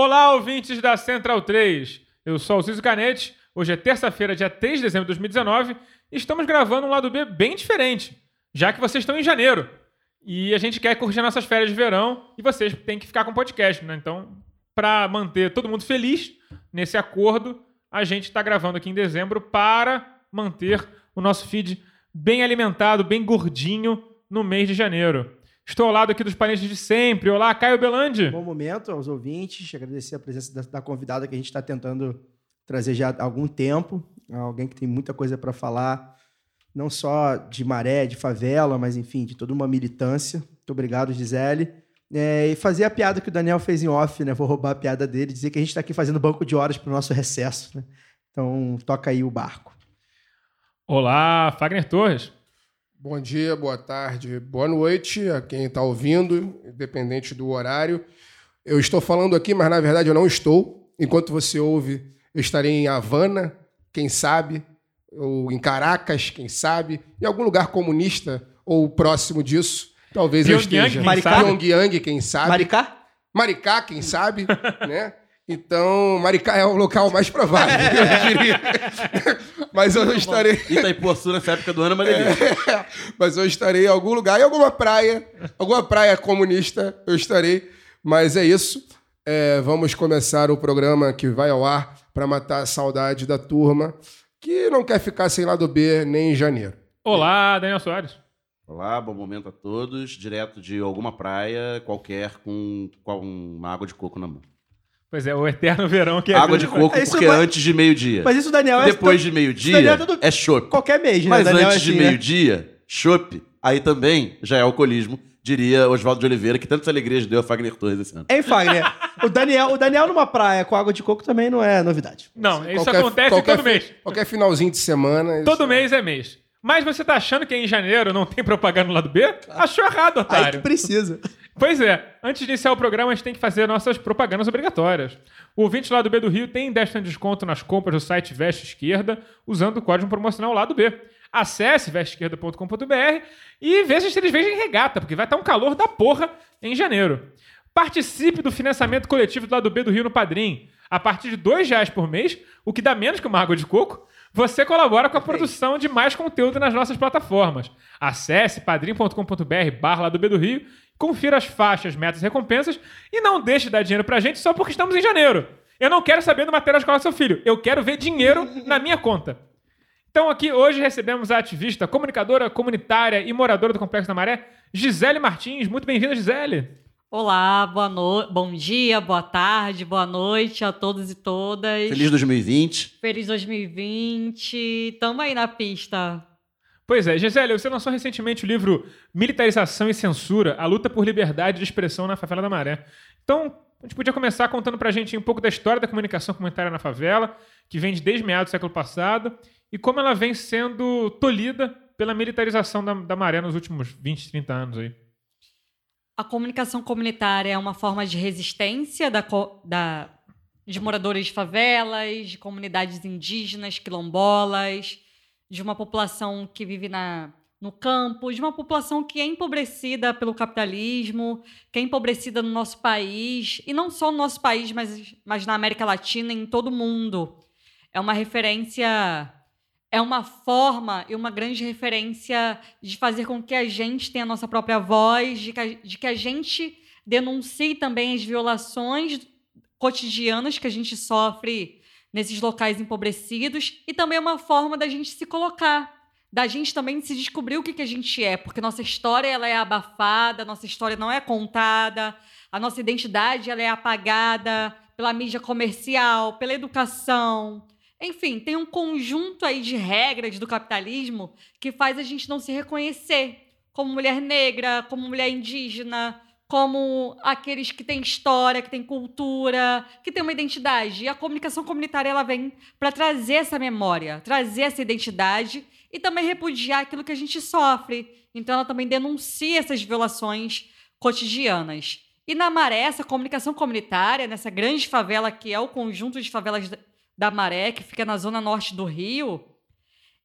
Olá, ouvintes da Central 3. Eu sou o Ciso Canete. Hoje é terça-feira, dia 3 de dezembro de 2019. E estamos gravando um lado B bem diferente, já que vocês estão em janeiro. E a gente quer curtir nossas férias de verão e vocês têm que ficar com o podcast, né? Então, para manter todo mundo feliz nesse acordo, a gente está gravando aqui em dezembro para manter o nosso feed bem alimentado, bem gordinho no mês de janeiro. Estou ao lado aqui dos parentes de sempre. Olá, Caio Belandi. Bom momento aos ouvintes, agradecer a presença da, da convidada que a gente está tentando trazer já há algum tempo, alguém que tem muita coisa para falar, não só de maré, de favela, mas enfim, de toda uma militância. Muito obrigado, Gisele. É, e fazer a piada que o Daniel fez em off, né? Vou roubar a piada dele, dizer que a gente está aqui fazendo banco de horas para o nosso recesso. Né? Então, toca aí o barco. Olá, Fagner Torres. Bom dia, boa tarde, boa noite a quem está ouvindo, independente do horário. Eu estou falando aqui, mas na verdade eu não estou. Enquanto você ouve, eu estarei em Havana, quem sabe, ou em Caracas, quem sabe, em algum lugar comunista ou próximo disso. Talvez eu esteja. Maricá? Pyongyang, quem sabe. Maricá? Maricá, quem sabe, né? Então, Maricá é o local mais provável, eu diria. Mas eu estarei. Itaipuaçu nessa época do ano é delícia. É, mas eu estarei em algum lugar, em alguma praia, alguma praia comunista, eu estarei. Mas é isso. É, vamos começar o programa que vai ao ar para matar a saudade da turma que não quer ficar sem lado B nem em janeiro. Olá, Daniel Soares. Olá, bom momento a todos. Direto de alguma praia qualquer com, com uma água de coco na mão. Pois é, o eterno verão que é água de coco, É isso, porque mas- antes de meio-dia. Mas isso, Daniel, é Depois de meio-dia é tudo- é chopp. qualquer mês, né? Mas Daniel é antes de assim, né? meio-dia, chopp, aí também já é alcoolismo, diria Oswaldo de Oliveira, que tantas alegrias deu a Fagner Torres esse ano. Hein, Fagner? o, Daniel, o Daniel numa praia com água de coco também não é novidade. Não, isso Qualquer- acontece qualquer todo mês. Qualquer finalzinho de semana. Todo isso- mês é mês. Mas você tá achando que em janeiro não tem propaganda no lado B? Achou errado, Aí que otário. precisa. Pois é, antes de iniciar o programa, a gente tem que fazer nossas propagandas obrigatórias. O ouvinte lá do B do Rio tem 10% de desconto nas compras do site Veste Esquerda usando o código promocional lá do B. Acesse vesteesquerda.com.br e veja se eles vendem regata, porque vai estar um calor da porra em janeiro. Participe do financiamento coletivo do lado B do Rio no Padrim. A partir de 2 reais por mês, o que dá menos que uma água de coco, você colabora com a produção de mais conteúdo nas nossas plataformas. Acesse padrim.com.br barra B do Rio, confira as faixas, metas e recompensas e não deixe de dar dinheiro pra gente só porque estamos em janeiro. Eu não quero saber do material escolar do seu filho, eu quero ver dinheiro na minha conta. Então aqui hoje recebemos a ativista, comunicadora, comunitária e moradora do Complexo da Maré, Gisele Martins. Muito bem-vinda, Gisele. Olá, boa no... bom dia, boa tarde, boa noite a todos e todas. Feliz 2020. Feliz 2020. Tamo aí na pista. Pois é, Gisele, você lançou recentemente o livro Militarização e Censura, a luta por liberdade de expressão na favela da Maré. Então, a gente podia começar contando pra gente um pouco da história da comunicação comunitária na favela, que vem de desde meados do século passado, e como ela vem sendo tolhida pela militarização da, da Maré nos últimos 20, 30 anos aí. A comunicação comunitária é uma forma de resistência da, da- de moradores de favelas, de comunidades indígenas, quilombolas, de uma população que vive na, no campo, de uma população que é empobrecida pelo capitalismo, que é empobrecida no nosso país, e não só no nosso país, mas, mas na América Latina e em todo o mundo. É uma referência, é uma forma e uma grande referência de fazer com que a gente tenha a nossa própria voz, de que a, de que a gente denuncie também as violações cotidianas que a gente sofre nesses locais empobrecidos e também é uma forma da gente se colocar, da gente também se descobrir o que, que a gente é, porque nossa história ela é abafada, nossa história não é contada, a nossa identidade ela é apagada pela mídia comercial, pela educação. Enfim, tem um conjunto aí de regras do capitalismo que faz a gente não se reconhecer como mulher negra, como mulher indígena, como aqueles que têm história, que têm cultura, que têm uma identidade. E a comunicação comunitária ela vem para trazer essa memória, trazer essa identidade e também repudiar aquilo que a gente sofre. Então ela também denuncia essas violações cotidianas. E na Maré, essa comunicação comunitária, nessa grande favela que é o conjunto de favelas da- Maré, que fica na zona norte do Rio,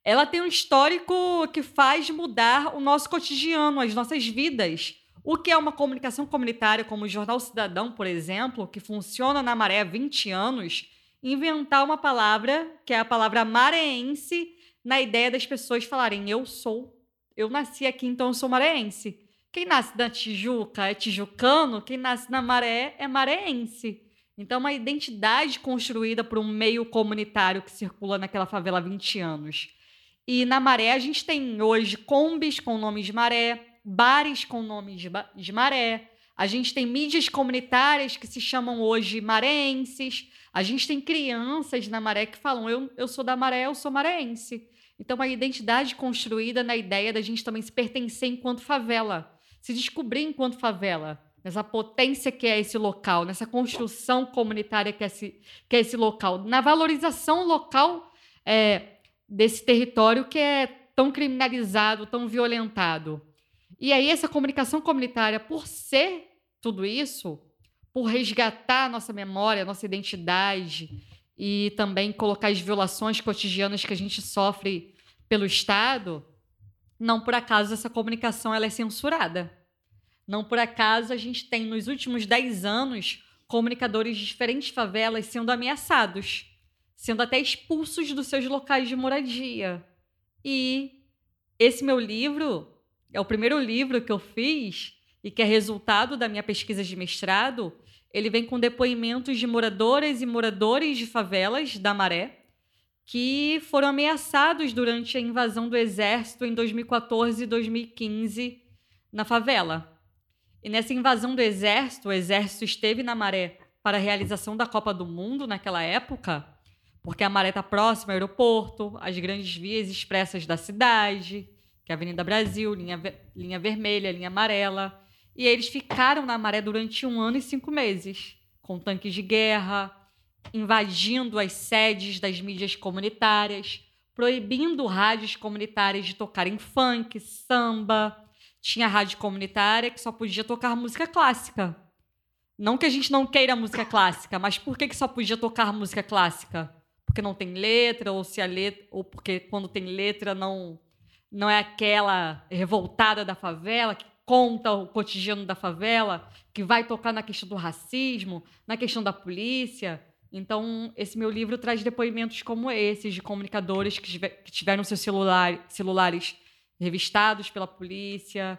ela tem um histórico que faz mudar o nosso cotidiano, as nossas vidas. O que é uma comunicação comunitária, como o Jornal Cidadão, por exemplo, que funciona na maré há 20 anos, inventar uma palavra, que é a palavra mareense, na ideia das pessoas falarem: eu sou, eu nasci aqui, então eu sou mareense. Quem nasce na Tijuca é tijucano, quem nasce na Maré é mareense. Então, uma identidade construída por um meio comunitário que circula naquela favela há 20 anos. E na Maré, a gente tem hoje combis com nomes de maré, bares com nomes de, de maré, a gente tem mídias comunitárias que se chamam hoje mareenses, a gente tem crianças na Maré que falam: eu, eu sou da Maré, eu sou mareense. Então, uma identidade construída na ideia da gente também se pertencer enquanto favela se descobrir enquanto favela, nessa potência que é esse local, nessa construção comunitária que é esse, que é esse local, na valorização local é, desse território que é tão criminalizado, tão violentado. E aí, essa comunicação comunitária, por ser tudo isso, por resgatar nossa memória, nossa identidade e também colocar as violações cotidianas que a gente sofre pelo Estado, não por acaso essa comunicação ela é censurada. Não por acaso a gente tem nos últimos 10 anos comunicadores de diferentes favelas sendo ameaçados, sendo até expulsos dos seus locais de moradia. E esse meu livro é o primeiro livro que eu fiz e que é resultado da minha pesquisa de mestrado. Ele vem com depoimentos de moradoras e moradores de favelas da Maré que foram ameaçados durante a invasão do exército em 2014 e 2015 na favela. E nessa invasão do exército, o exército esteve na Maré para a realização da Copa do Mundo naquela época, porque a Maré está próxima ao aeroporto, as grandes vias expressas da cidade, que é a Avenida Brasil, linha, linha vermelha, linha amarela. E eles ficaram na Maré durante um ano e cinco meses, com tanques de guerra, invadindo as sedes das mídias comunitárias, proibindo rádios comunitárias de tocarem funk, samba. Tinha rádio comunitária que só podia tocar música clássica. Não que a gente não queira música clássica, mas por que, que só podia tocar música clássica? Porque não tem letra, ou se a letra, ou porque quando tem letra não não é aquela revoltada da favela que conta o cotidiano da favela, que vai tocar na questão do racismo, na questão da polícia. Então, esse meu livro traz depoimentos como esses, de comunicadores que, que tiveram seus celular, celulares revistados pela polícia,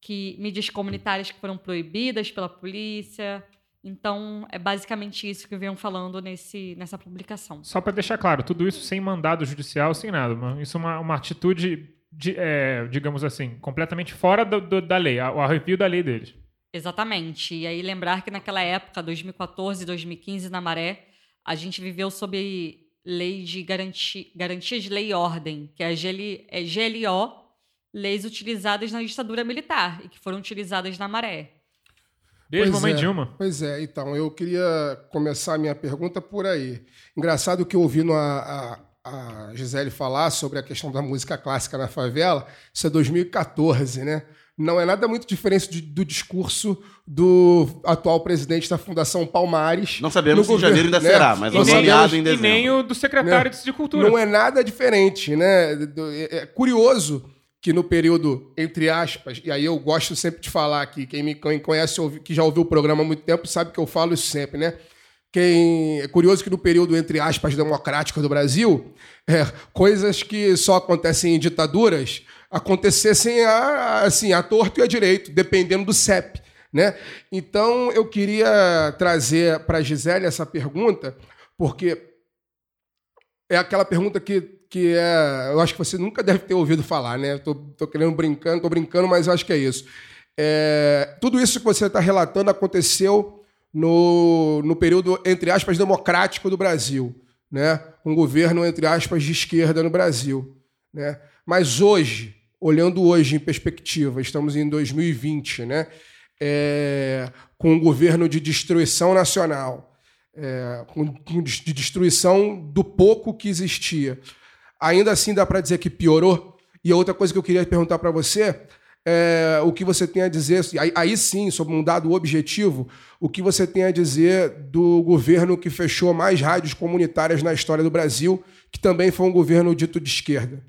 que mídias comunitárias que foram proibidas pela polícia. Então, é basicamente isso que venham falando nesse, nessa publicação. Só para deixar claro, tudo isso sem mandado judicial, sem nada. Isso é uma, uma atitude, de, é, digamos assim, completamente fora do, do, da lei, o arrepio da lei deles. Exatamente. E aí lembrar que naquela época, 2014, 2015, na Maré, a gente viveu sob lei de garantia, garantia de lei e ordem, que é a GL, é GLO, leis utilizadas na ditadura militar e que foram utilizadas na maré. Desde pois mamãe é, Dilma. Pois é, então, eu queria começar a minha pergunta por aí. Engraçado que ouvindo a, a, a Gisele falar sobre a questão da música clássica na favela, isso é 2014, né? não é nada muito diferente de, do discurso do atual presidente da Fundação Palmares. Não sabemos se em janeiro ainda né? será, mas nomeado em dezembro. E nem o do secretário né? de Cultura. Não é nada diferente, né? É, é curioso que no período, entre aspas, e aí eu gosto sempre de falar aqui, quem me conhece, que já ouviu o programa há muito tempo, sabe que eu falo isso sempre, né? Quem, é curioso que no período, entre aspas, democrático do Brasil, é, coisas que só acontecem em ditaduras acontecessem a, assim, a torto e a direito, dependendo do CEP. Né? Então, eu queria trazer para Gisele essa pergunta, porque é aquela pergunta que, que é, eu acho que você nunca deve ter ouvido falar, né? Tô, tô querendo brincando, tô brincando, mas acho que é isso. É, tudo isso que você está relatando aconteceu no, no período, entre aspas, democrático do Brasil, né? Um governo, entre aspas, de esquerda no Brasil. Né? Mas hoje, olhando hoje em perspectiva, estamos em 2020, né? É, com um governo de destruição nacional, é, de destruição do pouco que existia. Ainda assim, dá para dizer que piorou? E outra coisa que eu queria perguntar para você é o que você tem a dizer, aí, aí sim, sobre um dado objetivo, o que você tem a dizer do governo que fechou mais rádios comunitárias na história do Brasil, que também foi um governo dito de esquerda?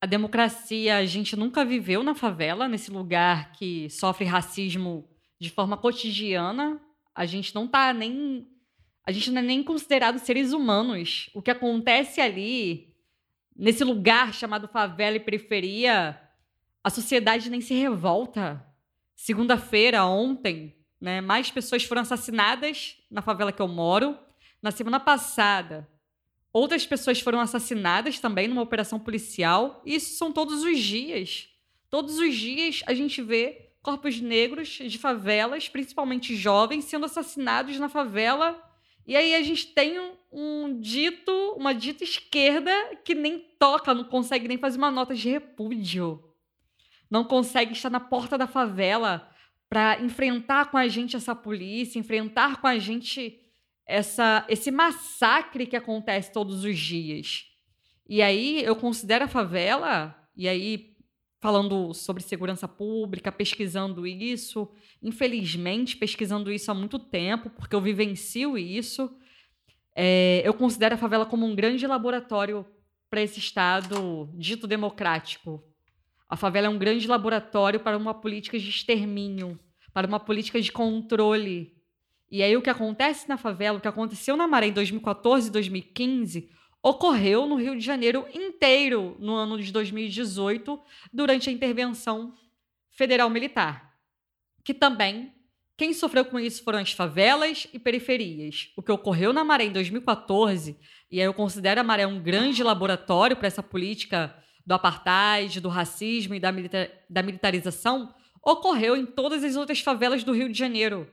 a democracia a gente nunca viveu na favela, nesse lugar que sofre racismo de forma cotidiana. A gente não tá nem. A gente não é nem considerado seres humanos. O que acontece ali, nesse lugar chamado favela e periferia, a sociedade nem se revolta. Segunda-feira, ontem, né, mais pessoas foram assassinadas na favela que eu moro. Na semana passada, outras pessoas foram assassinadas também numa operação policial. E isso são todos os dias. Todos os dias a gente vê corpos negros de favelas, principalmente jovens, sendo assassinados na favela. E aí a gente tem um, um dito, uma dita esquerda que nem toca, não consegue nem fazer uma nota de repúdio. Não consegue estar na porta da favela para enfrentar com a gente essa polícia, enfrentar com a gente essa, esse massacre que acontece todos os dias. E aí eu considero a favela, e aí falando sobre segurança pública, pesquisando isso, infelizmente pesquisando isso há muito tempo, porque eu vivencio isso, é, eu considero a favela como um grande laboratório para esse Estado dito democrático. A favela é um grande laboratório para uma política de extermínio, para uma política de controle e aí o que acontece na favela, o que aconteceu na Maré em 2014 e 2015, ocorreu no Rio de Janeiro inteiro no ano de 2018, durante a intervenção federal militar. Que também quem sofreu com isso foram as favelas e periferias. O que ocorreu na Maré em 2014, e aí eu considero a Maré um grande laboratório para essa política do apartheid, do racismo e da, militar, da militarização, ocorreu em todas as outras favelas do Rio de Janeiro.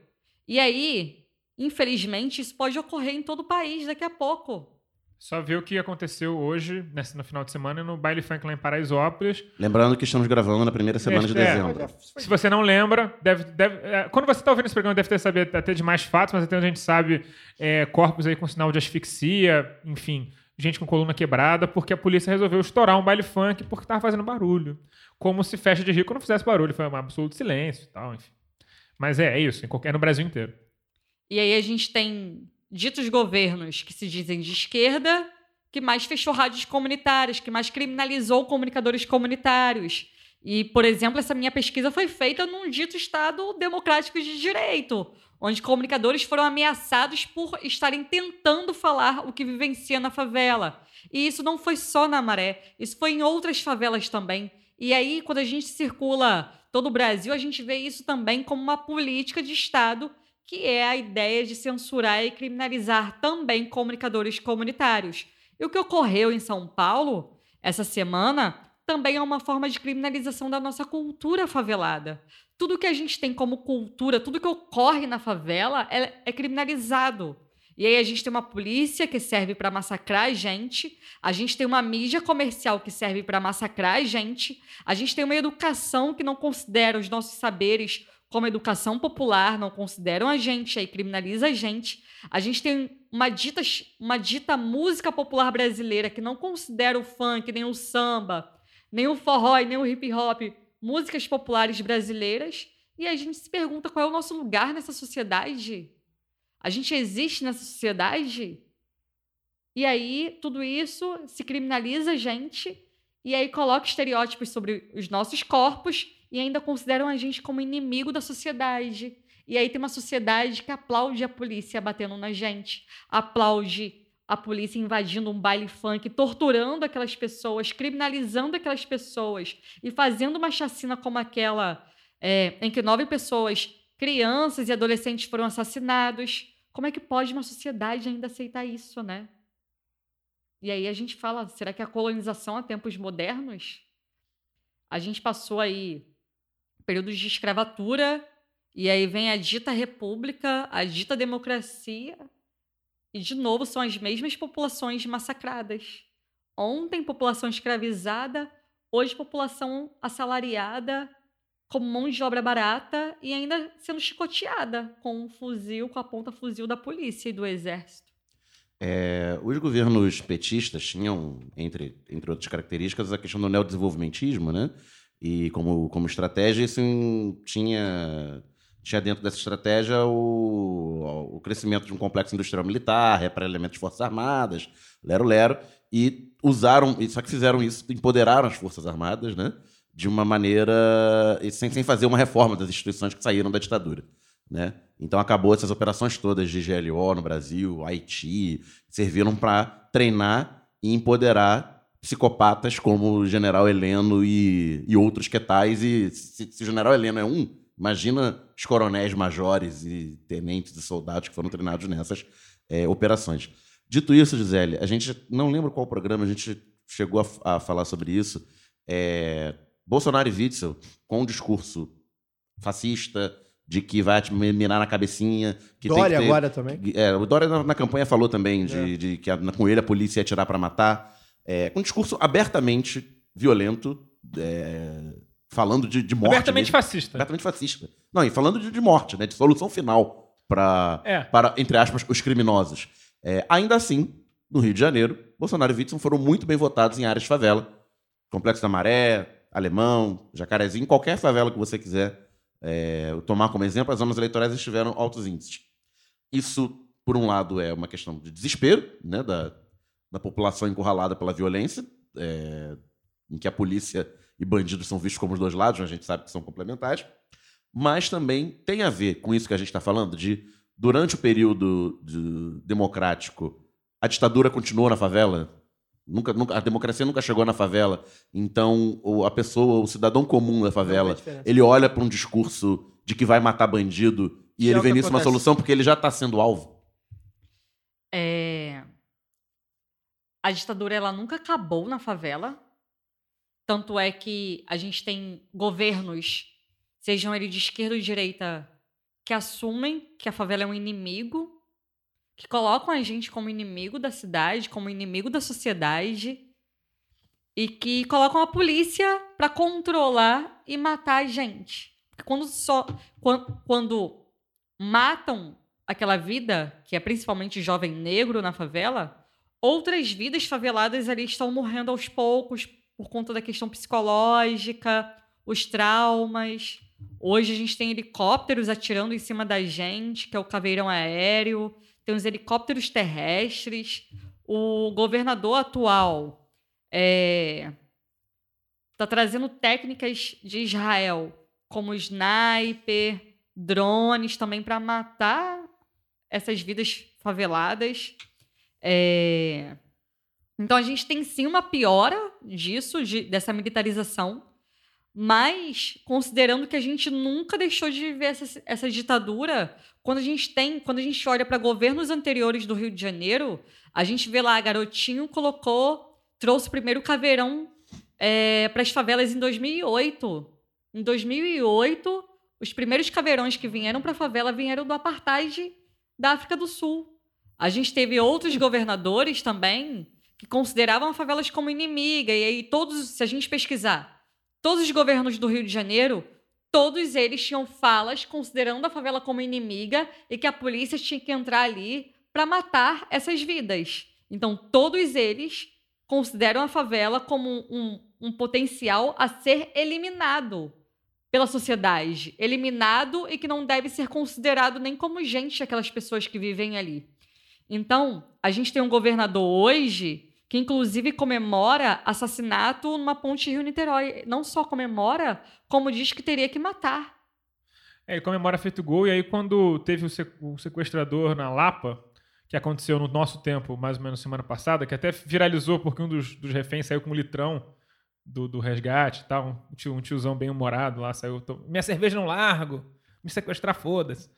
E aí, infelizmente, isso pode ocorrer em todo o país daqui a pouco. Só ver o que aconteceu hoje, nesse, no final de semana, no baile funk lá em Paraisópolis. Lembrando que estamos gravando na primeira semana de É, dezembro. Se você não lembra, deve, deve, é, quando você está ouvindo esse programa, deve ter sabido até de mais fatos, mas até a gente sabe é, corpos aí com sinal de asfixia, enfim, gente com coluna quebrada, porque a polícia resolveu estourar um baile funk porque estava fazendo barulho. Como se festa de rico não fizesse barulho, foi um absoluto silêncio e tal, enfim. Mas é, é isso, em qualquer, no Brasil inteiro. E aí a gente tem ditos governos que se dizem de esquerda, que mais fechou rádios comunitárias, que mais criminalizou comunicadores comunitários. E, por exemplo, essa minha pesquisa foi feita num dito Estado democrático de direito, onde comunicadores foram ameaçados por estarem tentando falar o que vivencia na favela. E isso não foi só na Maré, isso foi em outras favelas também. E aí, quando a gente circula todo o Brasil, a gente vê isso também como uma política de Estado, que é a ideia de censurar e criminalizar também comunicadores comunitários. E o que ocorreu em São Paulo essa semana também é uma forma de criminalização da nossa cultura favelada. Tudo que a gente tem como cultura, tudo que ocorre na favela é, é criminalizado. E aí a gente tem uma polícia que serve para massacrar a gente, a gente tem uma mídia comercial que serve para massacrar a gente, a gente tem uma educação que não considera os nossos saberes como educação popular, não consideram a gente, aí criminaliza a gente. A gente tem uma dita, uma dita música popular brasileira que não considera o funk, nem o samba, nem o forró e nem o hip hop, músicas populares brasileiras, e a gente se pergunta qual é o nosso lugar nessa sociedade. A gente existe nessa sociedade? E aí, tudo isso se criminaliza a gente, e aí coloca estereótipos sobre os nossos corpos e ainda consideram a gente como inimigo da sociedade. E aí tem uma sociedade que aplaude a polícia batendo na gente, aplaude a polícia invadindo um baile funk, torturando aquelas pessoas, criminalizando aquelas pessoas e fazendo uma chacina como aquela é, em que nove pessoas, crianças e adolescentes, foram assassinados. Como é que pode uma sociedade ainda aceitar isso, né? E aí a gente fala, será que a colonização a tempos modernos? A gente passou aí períodos de escravatura, e aí vem a dita república, a dita democracia, e de novo são as mesmas populações massacradas. Ontem, população escravizada, hoje, população assalariada, como mão de obra barata e ainda sendo chicoteada com um fuzil, com a ponta fuzil da polícia e do exército. É, os governos petistas tinham, entre, entre outras características, a questão do neodesenvolvimentismo, né? E como, como estratégia, isso tinha, tinha dentro dessa estratégia o, o crescimento de um complexo industrial militar, reaparelhamento de forças armadas, lero-lero, e usaram, só que fizeram isso, empoderaram as Forças Armadas, né? De uma maneira. sem, sem fazer uma reforma das instituições que saíram da ditadura. Né? Então acabou essas operações todas de GLO no Brasil, Haiti, serviram para treinar e empoderar psicopatas como o General Heleno e, e outros que tais. E se, se, o General Heleno é um, imagina os coronéis majores e tenentes e soldados que foram treinados nessas é, operações. Dito isso, Gisele, a gente não lembra qual programa a gente chegou a, a falar sobre isso. É, Bolsonaro e Witzel, com um discurso fascista, de que vai te mirar na cabecinha. Que Dória ter, agora também. É, o Dória na, na campanha falou também de, é. de que a, com ele a polícia ia atirar para matar. É, um discurso abertamente violento, é, falando de, de morte. Abertamente mesmo. fascista. Abertamente fascista. Não, e falando de, de morte, né, de solução final pra, é. para, entre aspas, os criminosos. É, ainda assim, no Rio de Janeiro, Bolsonaro e Witzel foram muito bem votados em áreas de favela. Complexo da Maré, Alemão, Jacarezinho, qualquer favela que você quiser é, tomar como exemplo, as zonas eleitorais tiveram altos índices. Isso, por um lado, é uma questão de desespero né, da, da população encurralada pela violência, é, em que a polícia e bandidos são vistos como os dois lados, a gente sabe que são complementares, mas também tem a ver com isso que a gente está falando, de durante o período de, democrático, a ditadura continuou na favela, Nunca, nunca, a democracia nunca chegou na favela. Então, a pessoa, o cidadão comum da favela, ele olha para um discurso de que vai matar bandido e, e ele é vê nisso uma solução porque ele já está sendo alvo. É... A ditadura ela nunca acabou na favela. Tanto é que a gente tem governos, sejam eles de esquerda ou de direita, que assumem que a favela é um inimigo que colocam a gente como inimigo da cidade, como inimigo da sociedade e que colocam a polícia para controlar e matar a gente. Quando só quando matam aquela vida, que é principalmente jovem negro na favela, outras vidas faveladas ali estão morrendo aos poucos por conta da questão psicológica, os traumas. Hoje a gente tem helicópteros atirando em cima da gente, que é o caveirão aéreo tem os helicópteros terrestres. O governador atual está é, tá trazendo técnicas de Israel, como sniper, drones também para matar essas vidas faveladas. É... Então a gente tem sim uma piora disso, de, dessa militarização, mas considerando que a gente nunca deixou de viver essa, essa ditadura, quando a gente tem, quando a gente olha para governos anteriores do Rio de Janeiro, a gente vê lá, Garotinho colocou, trouxe o primeiro caveirão é, para as favelas em 2008. Em 2008, os primeiros caveirões que vieram para a favela vieram do apartheid da África do Sul. A gente teve outros governadores também que consideravam as favelas como inimiga, e aí todos, se a gente pesquisar Todos os governos do Rio de Janeiro, todos eles tinham falas considerando a favela como inimiga e que a polícia tinha que entrar ali para matar essas vidas. Então, todos eles consideram a favela como um, um, potencial a ser eliminado pela sociedade. Eliminado e que não deve ser considerado nem como gente aquelas pessoas que vivem ali. Então, a gente tem um governador hoje que inclusive comemora assassinato numa ponte Rio-Niterói. Não só comemora, como diz que teria que matar. É, ele comemora feito gol, e aí quando teve o sequestrador na Lapa, que aconteceu no nosso tempo, mais ou menos semana passada, que até viralizou porque um dos, dos reféns saiu com um litrão do, do resgate e tal, um, tio, um tiozão bem humorado lá, saiu, minha cerveja não largo, me sequestrar, foda-se.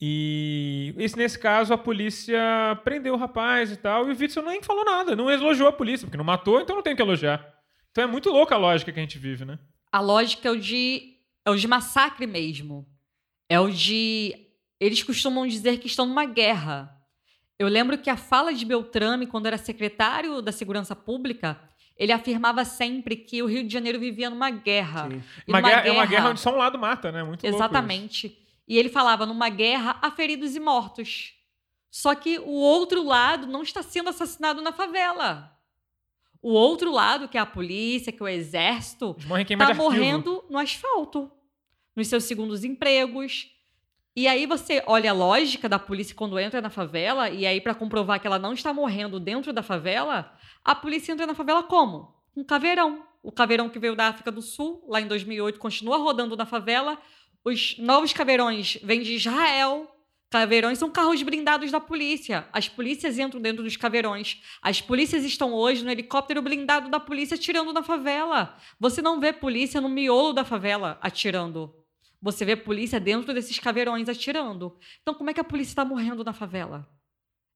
E esse, nesse caso, a polícia prendeu o rapaz e tal, e o Witzel nem falou nada, não elogiou a polícia, porque não matou, então não tem que elogiar. Então é muito louca a lógica que a gente vive, né? A lógica é o de, é o de massacre mesmo. É o de. Eles costumam dizer que estão numa guerra. Eu lembro que a fala de Beltrame, quando era secretário da Segurança Pública, ele afirmava sempre que o Rio de Janeiro vivia numa guerra. Uma guerra, guerra, É uma guerra onde só um lado mata, né? Muito Exatamente. E ele falava: numa guerra há feridos e mortos. Só que o outro lado não está sendo assassinado na favela. O outro lado, que é a polícia, que é o exército, está morrendo no asfalto, nos seus segundos empregos. E aí você olha a lógica da polícia quando entra na favela, e aí para comprovar que ela não está morrendo dentro da favela, a polícia entra na favela como? Um caveirão. O caveirão que veio da África do Sul, lá em 2008, continua rodando na favela. Os novos caveirões vêm de Israel. Caveirões são carros blindados da polícia. As polícias entram dentro dos caveirões. As polícias estão hoje no helicóptero blindado da polícia atirando na favela. Você não vê polícia no miolo da favela atirando. Você vê polícia dentro desses caveirões atirando. Então, como é que a polícia está morrendo na favela?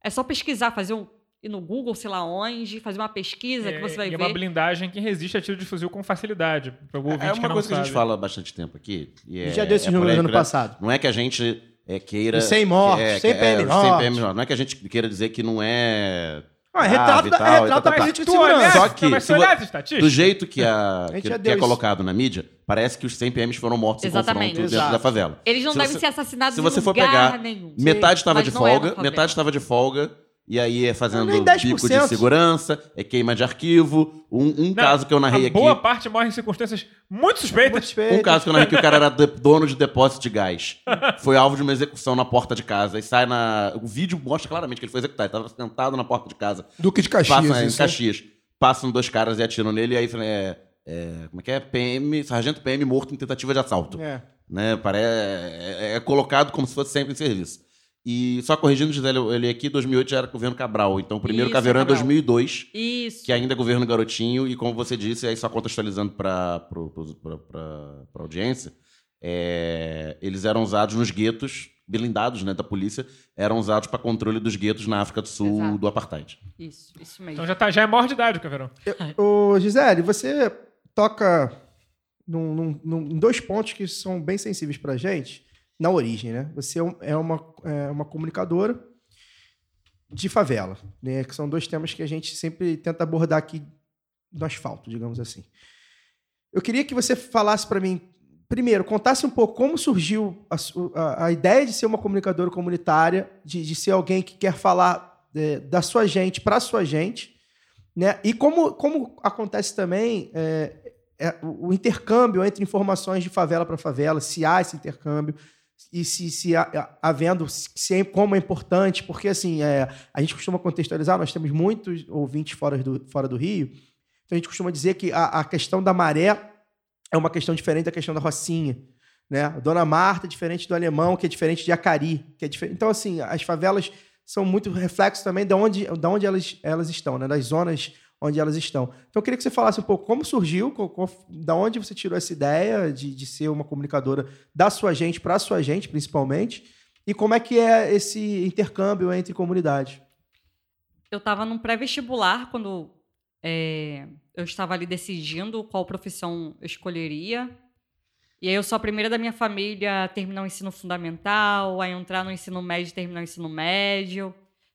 É só pesquisar, fazer um. Ir no Google, sei lá onde, fazer uma pesquisa que você vai e ver. é uma blindagem que resiste a tiro de fuzil com facilidade. Para o ouvinte É que uma não coisa que a gente sabe. fala há bastante tempo aqui. E é, Já deu esses é números polêmico, ano né? passado. Não é que a gente é, queira. E sem mortes, é, sem que- PM é, sem PM. Não é que a gente queira dizer que não é. Ah, é retrato da- é retrato da tá, política de segurança. Só que, mas se. Do jeito que, a, A que, que é colocado na mídia, parece que os 100 PMs foram mortos Exatamente. em confronto dentro da favela. Eles não Se devem você- ser assassinados se em você for pegar, nenhum. Metade estava de é folga, metade estava de folga, e aí é fazendo Nem bico 10%. de segurança, é queima de arquivo. Um, um Não, caso que eu narrei a aqui. boa parte morre em circunstâncias muito suspeitas. Muito suspeito. Um caso que eu narrei que o cara era de- dono de depósito de gás. Foi alvo de uma execução na porta de casa. E sai na. O vídeo mostra claramente que ele foi executado. Ele estava sentado na porta de casa. Duque de Caxias. Passa em isso, né? Caxias. Passam dois caras e atiram nele. E aí é, é, como é que é? PM, Sargento PM morto em tentativa de assalto. É. Né? Pare- é, é colocado como se fosse sempre em serviço. E só corrigindo, Gisele, ele aqui, 2008 já era governo Cabral. Então o primeiro Isso, caveirão é Cabral. 2002 Isso. que ainda é governo garotinho, e como você disse, aí só contextualizando para a audiência, é, eles eram usados nos guetos, blindados né, da polícia, eram usados para controle dos guetos na África do Sul Exato. do Apartheid. Isso, isso mesmo. Então já, tá, já é maior de idade o caveirão. Ô, Gisele, você toca num, num- num- em dois pontos que são bem sensíveis pra gente na origem, né? Você é é uma, é uma comunicadora de favela, né? Que são dois temas que a gente sempre tenta abordar aqui no asfalto, digamos assim. Eu queria que você falasse pra mim, primeiro, contasse um pouco como surgiu a, a- a ideia de ser uma comunicadora comunitária, de, de ser alguém que quer falar é, da sua gente para sua gente, né? E como, como acontece também é, é, o intercâmbio entre informações de favela para favela, se há esse intercâmbio e se, se havendo, se é, como é importante, porque assim, é, a gente costuma contextualizar, nós temos muitos ouvintes fora do, fora do Rio, então a gente costuma dizer que a, a questão da maré é uma questão diferente da questão da Rocinha. Né? Dona Marta é diferente do alemão, que é diferente de Acari. Que é diferente. Então, assim, as favelas são muito reflexo também de onde, de onde elas, elas estão, né? das zonas onde elas estão. Então, eu queria que você falasse um pouco como surgiu, co- co- da onde você tirou essa ideia de, de ser uma comunicadora da sua gente para a sua gente, principalmente, e como é que é esse intercâmbio entre comunidades. Eu estava num pré-vestibular quando é, eu estava ali decidindo qual profissão eu escolheria. E aí eu sou a primeira da minha família a terminar o ensino fundamental, a entrar no ensino médio e terminar o ensino médio.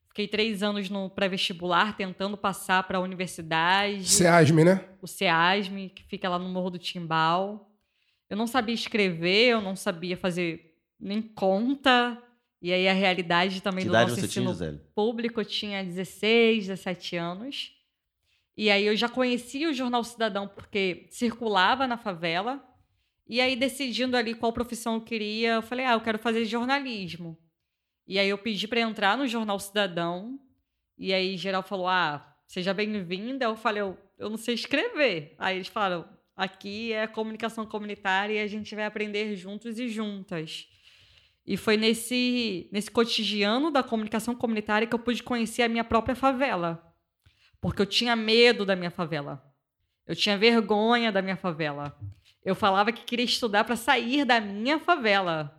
Fiquei três anos no pré-vestibular tentando passar para a universidade SEASME, né? o SEASME, que fica lá no Morro do Timbal. Eu não sabia escrever, eu não sabia fazer nem conta. E aí a realidade também Que do nosso você tinha, ensino Gisele? público, eu tinha 16, 17 anos. E aí eu já conhecia o Jornal Cidadão porque circulava na favela. E aí decidindo ali qual profissão eu queria, eu falei: "Ah, eu quero fazer jornalismo". E aí eu pedi para entrar no Jornal Cidadão. E aí geral falou: "Ah, seja bem-vinda". Eu falei: eu, "Eu não sei escrever". Aí eles falaram: "Aqui é comunicação comunitária e a gente vai aprender juntos e juntas". E foi nesse, nesse cotidiano da comunicação comunitária que eu pude conhecer a minha própria favela. Porque eu tinha medo da minha favela. Eu tinha vergonha da minha favela. Eu falava que queria estudar para sair da minha favela.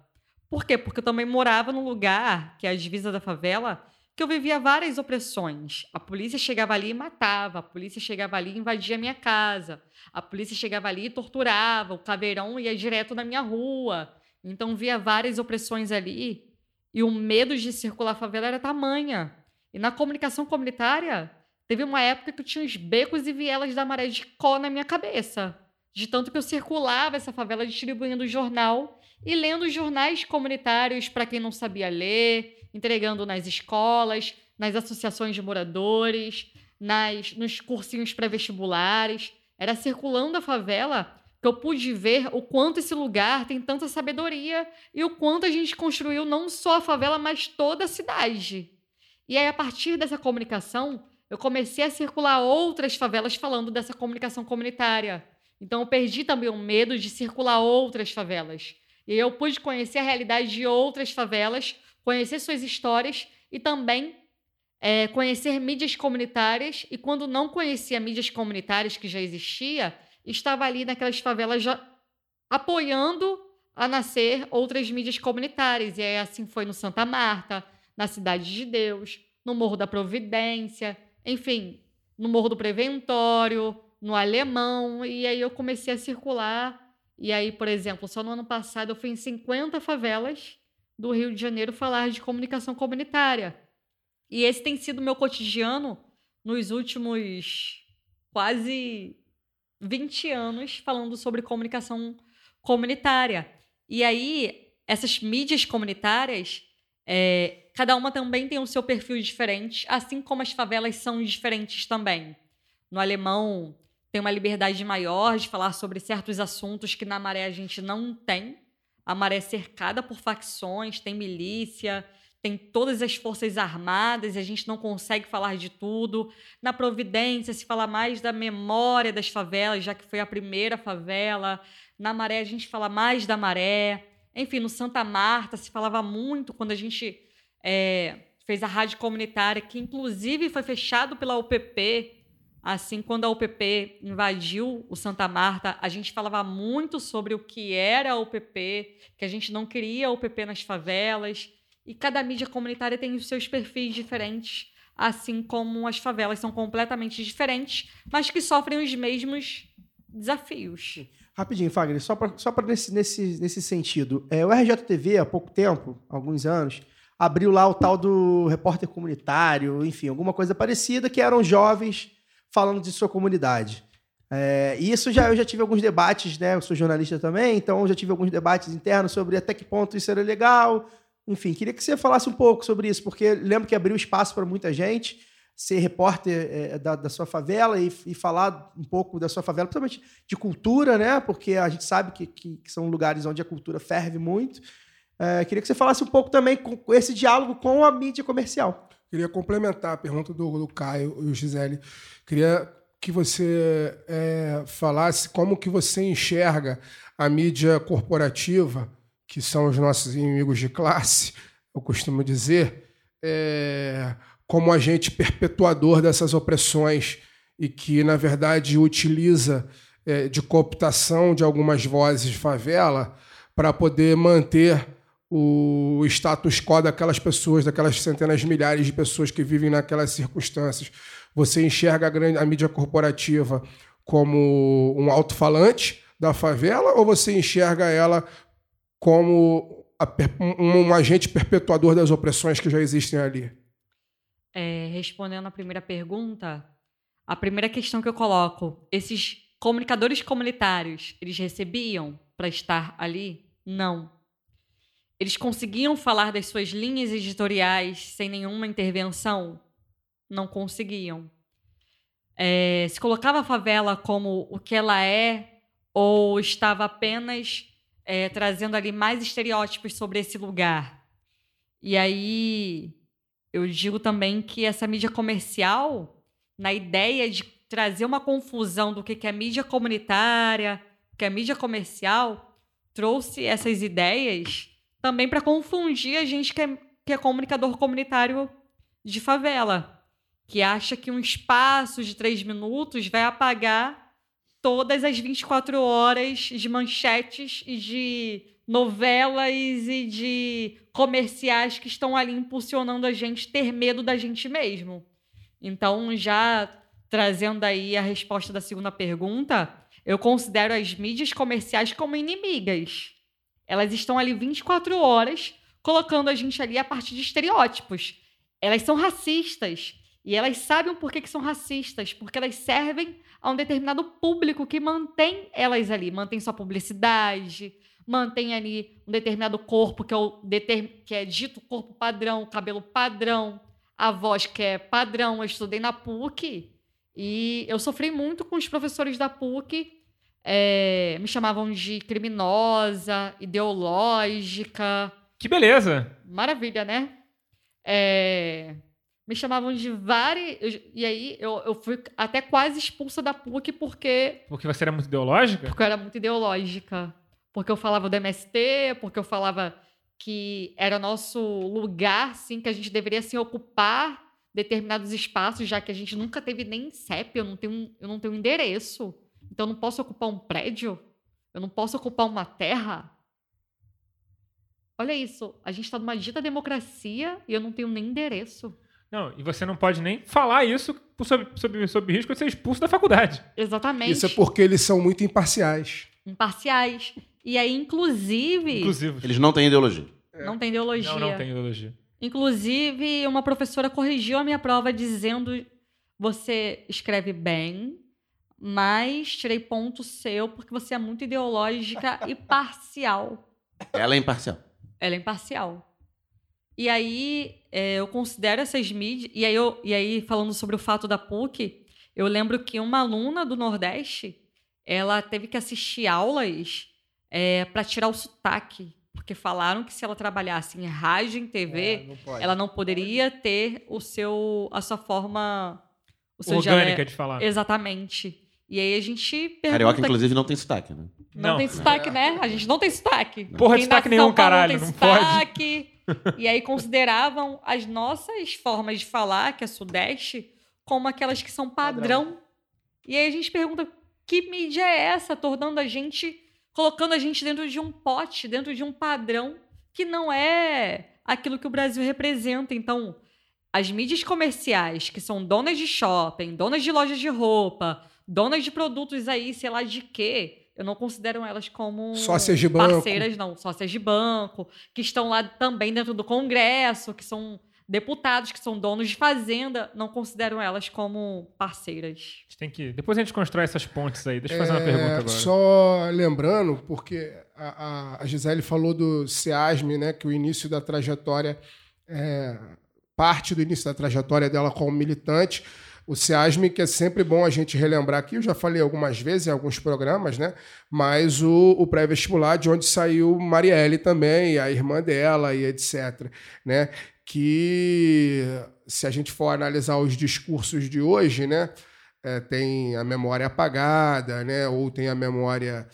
Por quê? Porque eu também morava num lugar, que é a divisa da favela, que eu vivia várias opressões. A polícia chegava ali e matava, a polícia chegava ali e invadia a minha casa, a polícia chegava ali e torturava, o caveirão ia direto na minha rua. Então via várias opressões ali e o medo de circular a favela era tamanha. E na comunicação comunitária, teve uma época que eu tinha os becos e vielas da maré de có na minha cabeça. De tanto que eu circulava essa favela distribuindo jornal e lendo jornais comunitários para quem não sabia ler, entregando nas escolas, nas associações de moradores, nas, nos cursinhos pré-vestibulares. Era circulando a favela que eu pude ver o quanto esse lugar tem tanta sabedoria e o quanto a gente construiu não só a favela, mas toda a cidade. E aí, a partir dessa comunicação, eu comecei a circular outras favelas falando dessa comunicação comunitária. Então, eu perdi também o medo de circular outras favelas. E eu pude conhecer a realidade de outras favelas, conhecer suas histórias e também é, conhecer mídias comunitárias. E quando não conhecia mídias comunitárias que já existia, estava ali naquelas favelas já apoiando a nascer outras mídias comunitárias. E aí, assim foi no Santa Marta, na Cidade de Deus, no Morro da Providência, enfim, no Morro do Preventório, no Alemão. E aí eu comecei a circular. E aí, por exemplo, só no ano passado eu fui em 50 favelas do Rio de Janeiro falar de comunicação comunitária. E esse tem sido meu cotidiano nos últimos quase 20 anos falando sobre comunicação comunitária. E aí, essas mídias comunitárias, é, cada uma também tem o seu perfil diferente, assim como as favelas são diferentes também. No alemão, tem uma liberdade maior de falar sobre certos assuntos que na maré a gente não tem. A maré é cercada por facções, tem milícia, tem todas as forças armadas a gente não consegue falar de tudo. Na Providência se fala mais da memória das favelas, já que foi a primeira favela. Na Maré a gente fala mais da Maré. Enfim, no Santa Marta se falava muito quando a gente é, fez a rádio comunitária, que inclusive foi fechado pela UPP. Assim, quando a UPP invadiu o Santa Marta, a gente falava muito sobre o que era a UPP, que a gente não queria a UPP nas favelas. E cada mídia comunitária tem os seus perfis diferentes, assim como as favelas são completamente diferentes, mas que sofrem os mesmos desafios. Rapidinho, Fagner, só para só nesse, nesse, nesse sentido. É, o RJTV, há pouco tempo, alguns anos, abriu lá o tal do repórter comunitário, enfim, alguma coisa parecida, que eram jovens falando de sua comunidade. É, e isso já eu já tive alguns debates, né? Eu sou jornalista também, então já tive alguns debates internos sobre até que ponto isso era legal, enfim, queria que você falasse um pouco sobre isso, porque lembro que abriu espaço para muita gente ser repórter é, da, da, sua favela e, e, falar um pouco da sua favela, principalmente de cultura, né? Porque a gente sabe que, que, que são lugares onde a cultura ferve muito. É, queria que você falasse um pouco também com, com, esse diálogo com a mídia comercial. Queria complementar a pergunta do, do Caio e Gisele. Queria que você é, falasse como que você enxerga a mídia corporativa que são os nossos inimigos de classe, eu costumo dizer, é, como agente perpetuador dessas opressões e que, na verdade, utiliza é, de cooptação de algumas vozes de favela para poder manter o status quo daquelas pessoas, daquelas centenas de milhares de pessoas que vivem naquelas circunstâncias. Você enxerga a, grande, a mídia corporativa como um alto-falante da favela ou você enxerga ela como a, um, um, agente perpetuador das opressões que já existem ali? É, respondendo à primeira pergunta, a primeira questão que eu coloco: esses comunicadores comunitários, eles recebiam para estar ali? Não. Eles conseguiam falar das suas linhas editoriais sem nenhuma intervenção? Não conseguiam. É, se colocava a favela como o que ela é ou estava apenas é, trazendo ali mais estereótipos sobre esse lugar. E aí eu digo também que essa mídia comercial, na ideia de trazer uma confusão do que é mídia comunitária, que é mídia comercial, trouxe essas ideias também para confundir a gente que é, que é comunicador comunitário de favela, que acha que um espaço de três minutos vai apagar todas as 24 horas de manchetes e de novelas e de comerciais que estão ali impulsionando a gente ter medo da gente mesmo. Então, já trazendo aí a resposta da segunda pergunta, eu considero as mídias comerciais como inimigas. Elas estão ali 24 horas colocando a gente ali a partir de estereótipos. Elas são racistas e elas sabem por que, que são racistas, porque elas servem a um determinado público que mantém elas ali, mantém sua publicidade, mantém ali um determinado corpo que é, o que é dito corpo padrão, cabelo padrão, a voz que é padrão. Eu estudei na PUC e eu sofri muito com os professores da PUC É, me chamavam de criminosa, ideológica. Que beleza! Maravilha, né? É, me chamavam de várias. E aí eu, eu fui até quase expulsa da PUC porque, Porque você era muito ideológica? porque eu era muito ideológica. Porque eu falava do MST, porque eu falava que era nosso lugar, sim, que a gente deveria assim, ocupar determinados espaços, já que a gente nunca teve nem CEP, eu não tenho, eu não tenho endereço. Então eu não posso ocupar um prédio, eu não posso ocupar uma terra. Olha isso, a gente está numa dita democracia e eu não tenho nem endereço. Não, e você não pode nem falar isso sob, sob, sob risco de ser expulso da faculdade. Exatamente. Isso é porque eles são muito imparciais. Imparciais. E aí, inclusive, Inclusive. Eles não têm ideologia. não tem ideologia. Não, não tem ideologia. Inclusive, uma professora corrigiu a minha prova dizendo: você escreve bem, mas tirei ponto seu porque você é muito ideológica e parcial. Ela é imparcial. Ela é imparcial. E aí, é, eu considero essas mídias. E aí, eu, e aí, falando sobre o fato da PUC, eu lembro que uma aluna do Nordeste ela teve que assistir aulas para tirar o sotaque. Porque falaram que se ela trabalhasse em rádio e em TV, É, não ela não poderia ter o seu, a sua forma. O seu Orgânica dialeto. de falar. Exatamente. E aí a gente pergunta. Carioca, inclusive, não tem sotaque, né? Não, Não. tem sotaque, né? A gente não tem sotaque. Porra de Quem sotaque nenhum, caralho, Não, não tem sotaque. E aí consideravam as nossas formas de falar, que é Sudeste, como aquelas que são padrão. E aí a gente pergunta: que mídia é essa? Tornando a gente. colocando a gente dentro de um pote, dentro de um padrão que não é aquilo que o Brasil representa. Então, as mídias comerciais, que são donas de shopping, donas de lojas de roupa, donas de produtos aí, sei lá de quê, eu não considero elas como Sócias de banco. parceiras, não. Sócias de banco, que estão lá também dentro do Congresso, que são deputados, que são donos de fazenda, não consideram elas como parceiras. A gente tem que... Depois a gente constrói essas pontes aí. Deixa eu fazer uma É, pergunta agora. Só lembrando, porque a, a- a Gisele falou do SEASME, né, que o início da trajetória, é, parte do início da trajetória dela como militante, o SEASME, que é sempre bom a gente relembrar aqui, eu já falei algumas vezes em alguns programas, né? Mas o, o pré-vestibular, de onde saiu Marielle também, a irmã dela e etc. Né? Que se a gente for analisar os discursos de hoje, né? é, tem a memória apagada, né? ou tem a memória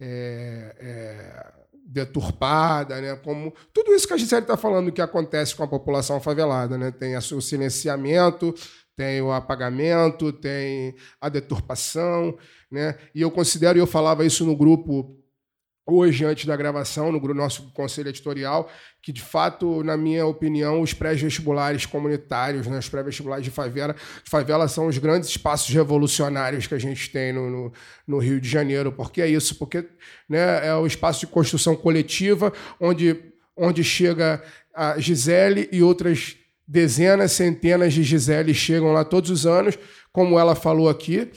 é, é, deturpada, né? como tudo isso que a Gisele está falando que acontece com a população favelada. Né? Tem o silenciamento, tem o apagamento, tem a deturpação. Né? E eu considero, e eu falava isso no grupo hoje, antes da gravação, no nosso conselho editorial, que de fato, na minha opinião, os pré-vestibulares comunitários, né, os pré-vestibulares de favela, favela são os grandes espaços revolucionários que a gente tem no, no, no Rio de Janeiro. Por que é isso? Porque né, é o espaço de construção coletiva onde, onde chega a Gisele e outras dezenas, centenas de Gisele chegam lá todos os anos, como ela falou aqui,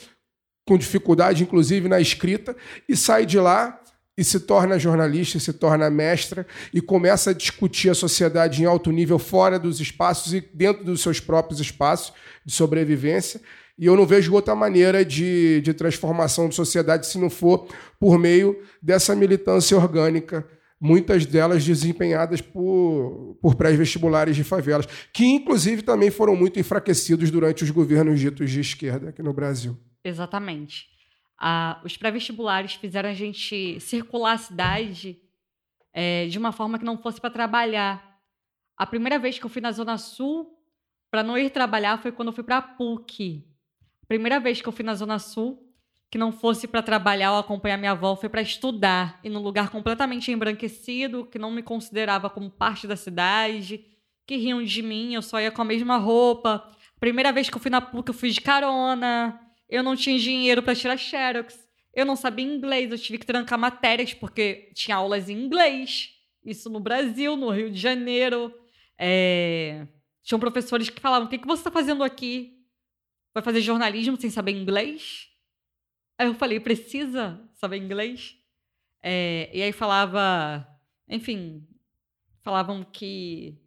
com dificuldade, inclusive, na escrita, e sai de lá e se torna jornalista, se torna mestra e começa a discutir a sociedade em alto nível fora dos espaços e dentro dos seus próprios espaços de sobrevivência. E eu não vejo outra maneira de, de transformação de sociedade se não for por meio dessa militância orgânica, muitas delas desempenhadas por, por pré-vestibulares de favelas, que inclusive também foram muito enfraquecidos durante os governos ditos de esquerda aqui no Brasil. Exatamente. Ah, os pré-vestibulares fizeram a gente circular a cidade é, de uma forma que não fosse para trabalhar. A primeira vez que eu fui na Zona Sul para não ir trabalhar foi quando eu fui para a PUC. Primeira vez que eu fui na Zona Sul que não fosse para trabalhar ou acompanhar minha avó foi para estudar e num lugar completamente embranquecido que não me considerava como parte da cidade, que riam de mim, eu só ia com a mesma roupa. Primeira vez que eu fui na PUC eu fui de carona. Eu não tinha dinheiro para tirar xerox. Eu não sabia inglês, eu tive que trancar matérias porque tinha aulas em inglês. Isso no Brasil, no Rio de Janeiro. É... Tinham professores que falavam: O que, que você está fazendo aqui? Vai fazer jornalismo sem saber inglês? Aí eu falei: Precisa saber inglês? É... E aí falava. Enfim, falavam que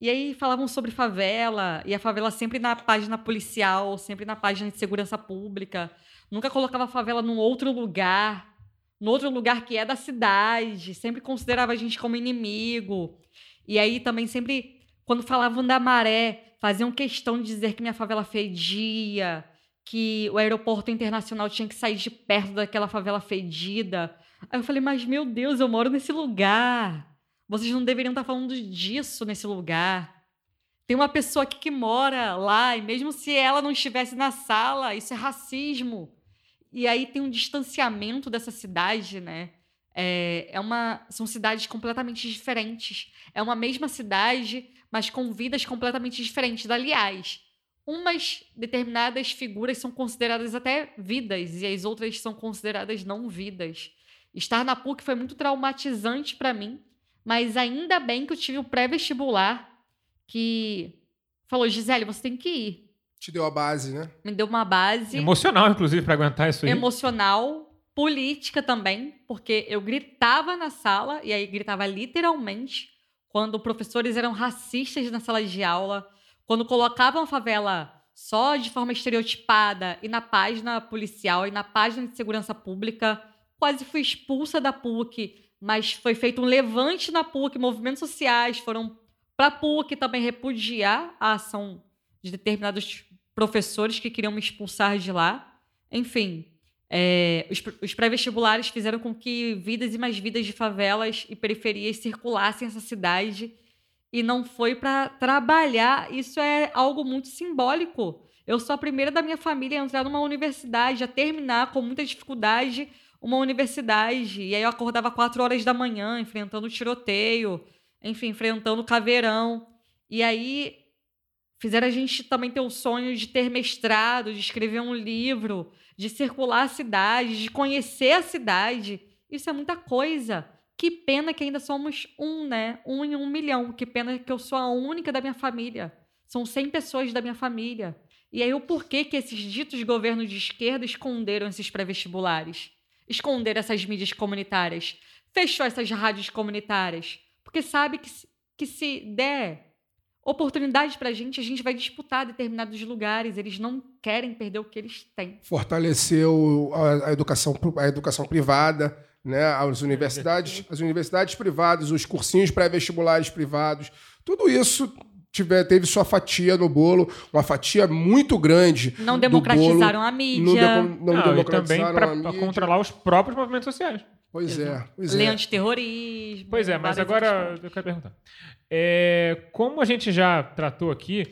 e aí falavam sobre favela, e a favela sempre na página policial, sempre na página de segurança pública. Nunca colocava a favela num outro lugar, num outro lugar que é da cidade. Sempre considerava a gente como inimigo. E aí também sempre, quando falavam da maré, faziam questão de dizer que minha favela fedia, que o aeroporto internacional tinha que sair de perto daquela favela fedida. Aí eu falei, mas meu Deus, eu moro nesse lugar. Vocês não deveriam estar falando disso nesse lugar. Tem uma pessoa aqui que mora lá, e mesmo se ela não estivesse na sala, isso é racismo. E aí tem um distanciamento dessa cidade, né? É, é uma, são cidades completamente diferentes. É uma mesma cidade, mas com vidas completamente diferentes. Aliás, umas determinadas figuras são consideradas até vidas e as outras são consideradas não vidas. Estar na PUC foi muito traumatizante para mim, mas ainda bem que eu tive o um pré-vestibular que falou: Gisele, você tem que ir. Te deu a base, né? Me deu uma base. Emocional, inclusive, para aguentar isso aí. Emocional, política também, porque eu gritava na sala, e aí gritava literalmente, quando professores eram racistas na sala de aula, quando colocavam a favela só de forma estereotipada e na página policial e na página de segurança pública. Quase fui expulsa da PUC, mas foi feito um levante na PUC, movimentos sociais foram para a PUC também repudiar a ação de determinados professores que queriam me expulsar de lá. Enfim, é, os, os pré-vestibulares fizeram com que vidas e mais vidas de favelas e periferias circulassem essa cidade e não foi para trabalhar. Isso é algo muito simbólico. Eu sou a primeira da minha família a entrar numa universidade, a terminar com muita dificuldade uma universidade. E aí eu acordava quatro horas da manhã, enfrentando tiroteio, enfim, enfrentando caveirão. E aí fizeram a gente também ter o sonho de ter mestrado, de escrever um livro, de circular a cidade, de conhecer a cidade. Isso é muita coisa. Que pena que ainda somos um, né? Um em um milhão. Que pena que eu sou a única da minha família. São 100 pessoas da minha família. E aí o porquê que esses ditos governos de esquerda esconderam esses pré-vestibulares? Esconderam essas mídias comunitárias? Fechou essas rádios comunitárias? Porque sabe que, que se der oportunidade para a gente, a gente vai disputar determinados lugares. Eles não querem perder o que eles têm. Fortaleceu a, educação, a educação privada, né? as universidades, as universidades privadas, os cursinhos pré-vestibulares privados, tudo isso tiver, teve sua fatia no bolo, uma fatia muito grande. Não democratizaram a mídia. Não, não, não democratizaram também para controlar os próprios movimentos sociais. Pois é, pois Lei é. antiterrorismo. Pois é, mas agora eu quero perguntar. É, como a gente já tratou aqui,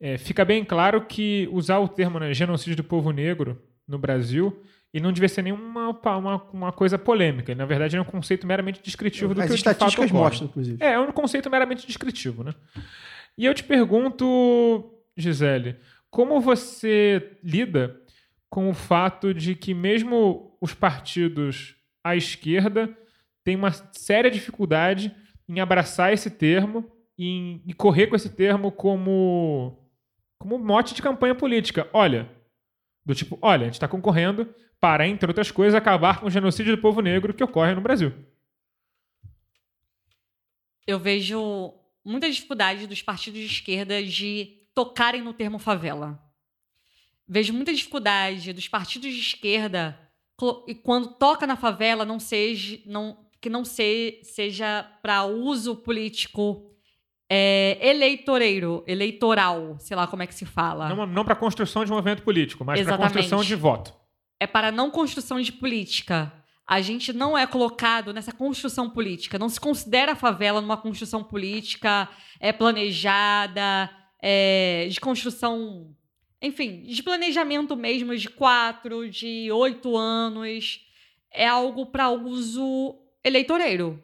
é, fica bem claro que usar o termo né, genocídio do povo negro no Brasil e não devia ser nenhuma uma, uma coisa polêmica. Na verdade, é um conceito meramente descritivo do As que estatísticas de mostram, inclusive. É, é um conceito meramente descritivo, né? E eu te pergunto, Gisele, como você lida com o fato de que mesmo os partidos à esquerda têm uma séria dificuldade em abraçar esse termo e, em, e correr com esse termo como, como mote de campanha política. Olha, do tipo, olha, a gente está concorrendo para, entre outras coisas, acabar com o genocídio do povo negro que ocorre no Brasil. Eu vejo muita dificuldade dos partidos de esquerda de tocarem no termo favela. Vejo muita dificuldade dos partidos de esquerda e quando toca na favela não seja não que não se, seja para uso político é, eleitoreiro, eleitoral, sei lá como é que se fala. Não, não para construção de um evento político, mas para construção de voto. É para não construção de política. A gente não é colocado nessa construção política. Não se considera a favela numa construção política é planejada, é, de construção enfim, de planejamento mesmo de quatro, de oito anos, é algo para uso eleitoreiro.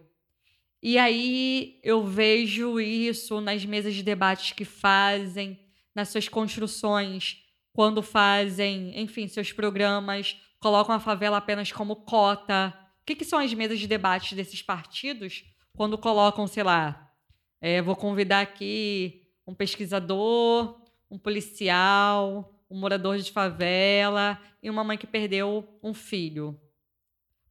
E aí eu vejo isso nas mesas de debates que fazem, nas suas construções, quando fazem, enfim, seus programas, colocam a favela apenas como cota. O que, que são as mesas de debate desses partidos quando colocam, sei lá, é, vou convidar aqui um pesquisador, um policial, um morador de favela e uma mãe que perdeu um filho.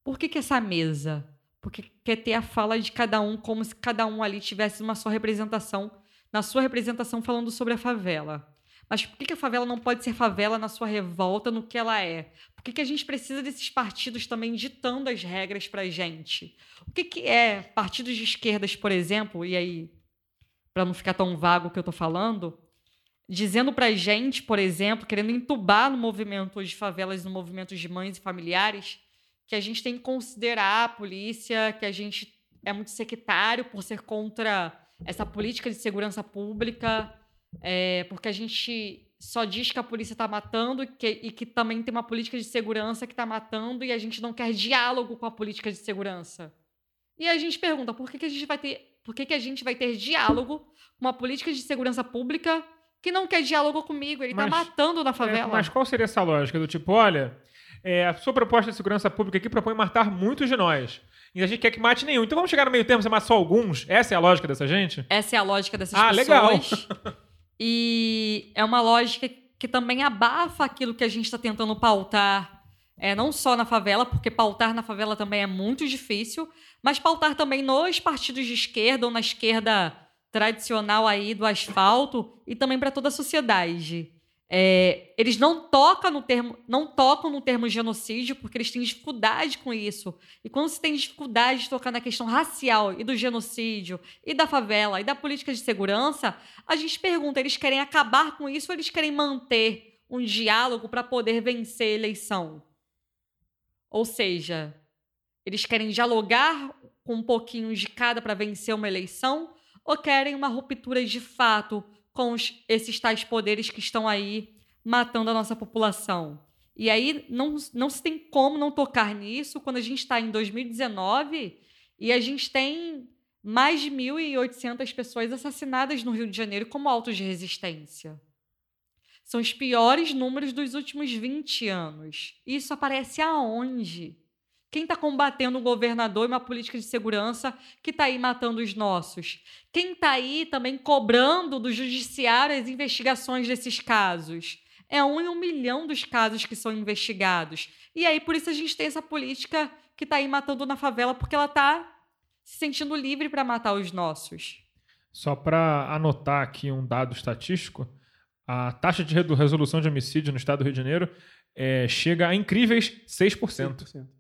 Por que, que essa mesa? Porque quer ter a fala de cada um como se cada um ali tivesse uma sua representação, na sua representação falando sobre a favela. Mas por que, a favela não pode ser favela na sua revolta, no que ela é? Por que, que a gente precisa desses partidos também ditando as regras pra gente? O que, que é partidos de esquerdas, por exemplo, e aí, para não ficar tão vago o que eu tô falando, dizendo pra gente, por exemplo, querendo entubar no movimento de favelas, no movimento de mães e familiares, que a gente tem que considerar a polícia, que a gente é muito sectário por ser contra essa política de segurança pública, é, porque a gente só diz que a polícia está matando e que, e que também tem uma política de segurança que está matando e a gente não quer diálogo com a política de segurança. E a gente pergunta por que, que a gente vai ter, por que, que a gente vai ter diálogo com uma política de segurança pública que não quer diálogo comigo? Ele está matando na É, favela. mas qual seria essa lógica? Do tipo, olha, é, a sua proposta de segurança pública aqui propõe matar muitos de nós. E a gente quer que mate nenhum. Então vamos chegar no meio termo, você mata só alguns? Essa é a lógica dessa gente? Essa é a lógica dessas Ah, legal. pessoas. E é uma lógica que também abafa aquilo que a gente está tentando pautar, é, não só na favela, porque pautar na favela também é muito difícil, mas pautar também nos partidos de esquerda ou na esquerda tradicional aí do asfalto e também para toda a sociedade. É, eles não tocam no termo, não tocam no termo genocídio porque eles têm dificuldade com isso. E quando se tem dificuldade de tocar na questão racial e do genocídio e da favela e da política de segurança, a gente pergunta: eles querem acabar com isso ou eles querem manter um diálogo para poder vencer a eleição? Ou seja, eles querem dialogar com um pouquinho de cada para vencer uma eleição ou querem uma ruptura de fato com os- esses tais poderes que estão aí matando a nossa população? E aí não, não se tem como não tocar nisso quando a gente está em 2019 e a gente tem mais de 1.800 pessoas assassinadas no Rio de Janeiro como autos de resistência. São os piores números dos últimos 20 anos. Isso aparece aonde? Quem está combatendo um governador e uma política de segurança que está aí matando os nossos? Quem está aí também cobrando do judiciário as investigações desses casos? É um em um milhão dos casos que são investigados. E aí, por isso, a gente tem essa política que está aí matando na favela, porque ela está se sentindo livre para matar os nossos. Só para anotar aqui um dado estatístico, a taxa de resolução de homicídio no estado do Rio de Janeiro é, chega a incríveis 6%. 100%.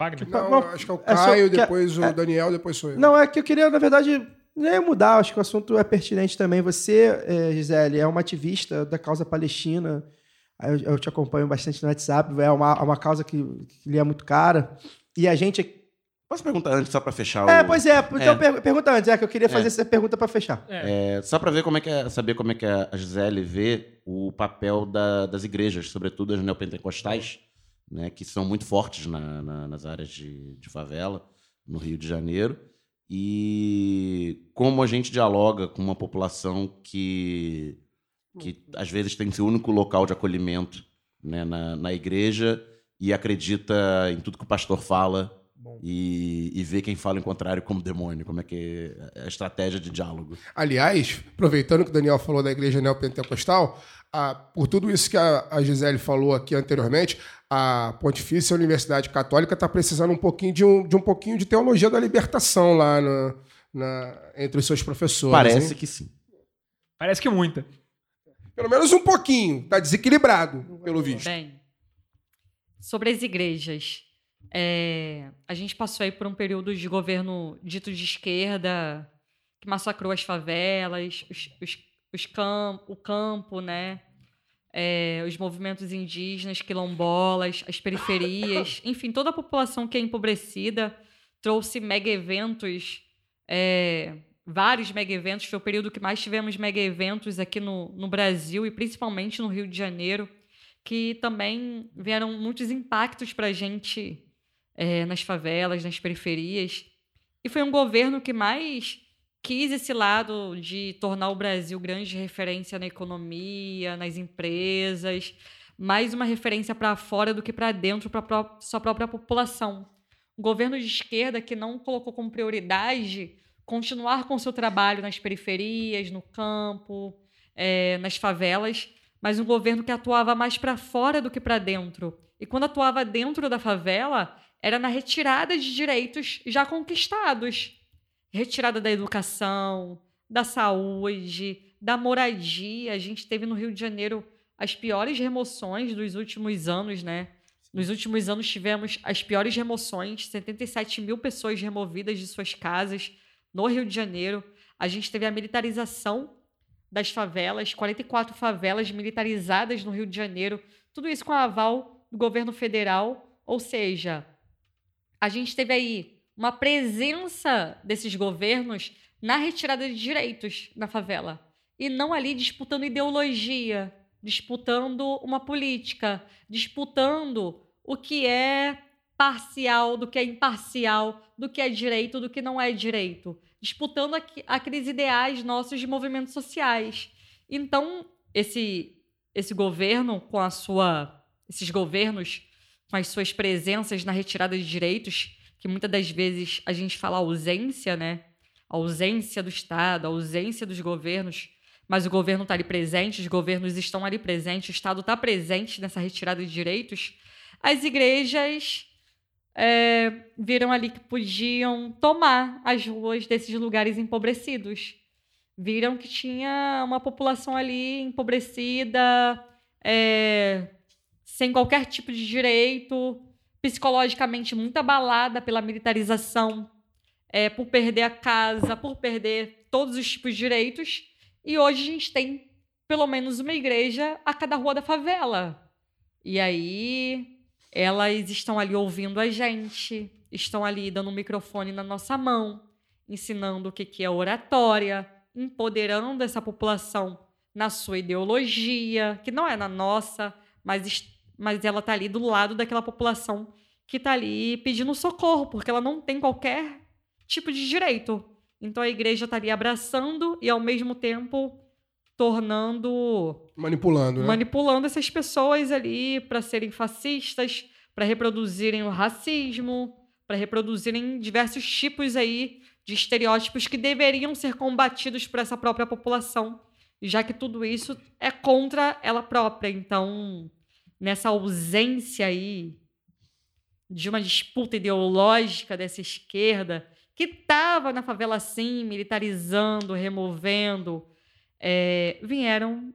Fagner? Não, Não, acho que é o é só Caio, que- depois o é- Daniel, depois sou eu. Não, é que eu queria, na verdade, nem mudar, acho que o assunto é pertinente também. Você, eh, Gisele, é uma ativista da causa palestina. Eu, eu te acompanho bastante no WhatsApp, é uma, é uma causa que, que lhe é muito cara. E a gente. Posso perguntar antes, só pra fechar É, o... pois é, então É. per- pergunta antes, é que eu queria fazer É. essa pergunta para fechar. É, só para ver como é que é, saber como é que a Gisele vê o papel da- das igrejas, sobretudo as neopentecostais, né, que são muito fortes na- na- nas áreas de, de favela, no Rio de Janeiro, e como a gente dialoga com uma população que, que às vezes tem seu único local de acolhimento né, na, na igreja e acredita em tudo que o pastor fala e, e vê quem fala em contrário como demônio, como é que é a estratégia de diálogo. Aliás, aproveitando que o Daniel falou da igreja neopentecostal, a- por tudo isso que a, a Gisele falou aqui anteriormente, a Pontifícia Universidade Católica está precisando um pouquinho de um, de um pouquinho de teologia da libertação lá no- na- entre os seus professores. Parece hein? que sim. Parece que muita. Pelo menos um pouquinho. Está desequilibrado, pelo visto. Bem, sobre as igrejas. É, a gente passou aí por um período de governo dito de esquerda, que massacrou as favelas, os, os, os cam- o campo, né? É, os movimentos indígenas, quilombolas, as periferias, enfim, toda a população que é empobrecida, trouxe mega eventos, é, vários mega eventos. Foi o período que mais tivemos mega eventos aqui no, no Brasil e principalmente no Rio de Janeiro que também vieram muitos impactos para a gente é, nas favelas, nas periferias. E foi um governo que mais quis esse lado de tornar o Brasil grande referência na economia, nas empresas, mais uma referência para fora do que para dentro, para sua própria população. Um governo de esquerda que não colocou como prioridade continuar com seu trabalho nas periferias, no campo, é, nas favelas, mas um governo que atuava mais para fora do que para dentro. E quando atuava dentro da favela, era na retirada de direitos já conquistados retirada da educação, da saúde, da moradia. A gente teve no Rio de Janeiro as piores remoções dos últimos anos, né? Nos últimos anos tivemos as piores remoções, 77 mil pessoas removidas de suas casas no Rio de Janeiro. A gente teve a militarização das favelas, 44 favelas militarizadas no Rio de Janeiro, tudo isso com aval do governo federal, ou seja, a gente teve aí uma presença desses governos na retirada de direitos na favela e não ali disputando ideologia, disputando uma política, disputando o que é parcial, do que é imparcial, do que é direito, do que não é direito disputando aqu aqueles ideais nossos de movimentos sociais. Então, esse esse governo com a sua esses governos com as suas presenças na retirada de direitos, que muitas das vezes a gente fala ausência, né? A ausência do Estado, ausência dos governos, mas o governo está ali presente, os governos estão ali presentes, o Estado está presente nessa retirada de direitos. As igrejas é, viram ali que podiam tomar as ruas desses lugares empobrecidos. Viram que tinha uma população ali empobrecida, é, sem qualquer tipo de direito, psicologicamente muito abalada pela militarização, é, por perder a casa, por perder todos os tipos de direitos. E hoje a gente tem pelo menos uma igreja a cada rua da favela. E aí elas estão ali ouvindo a gente, estão ali dando um microfone na nossa mão, ensinando o que é oratória, empoderando essa população na sua ideologia, que não é na nossa, mas, mas ela está ali do lado daquela população que está ali pedindo socorro, porque ela não tem qualquer tipo de direito. Então a igreja está ali abraçando e, ao mesmo tempo, tornando. Manipulando, né? Manipulando essas pessoas ali para serem fascistas, para reproduzirem o racismo, para reproduzirem diversos tipos aí de estereótipos que deveriam ser combatidos por essa própria população, já que tudo isso é contra ela própria. Então, nessa ausência aí de uma disputa ideológica dessa esquerda que estava na favela assim, militarizando, removendo, é, vieram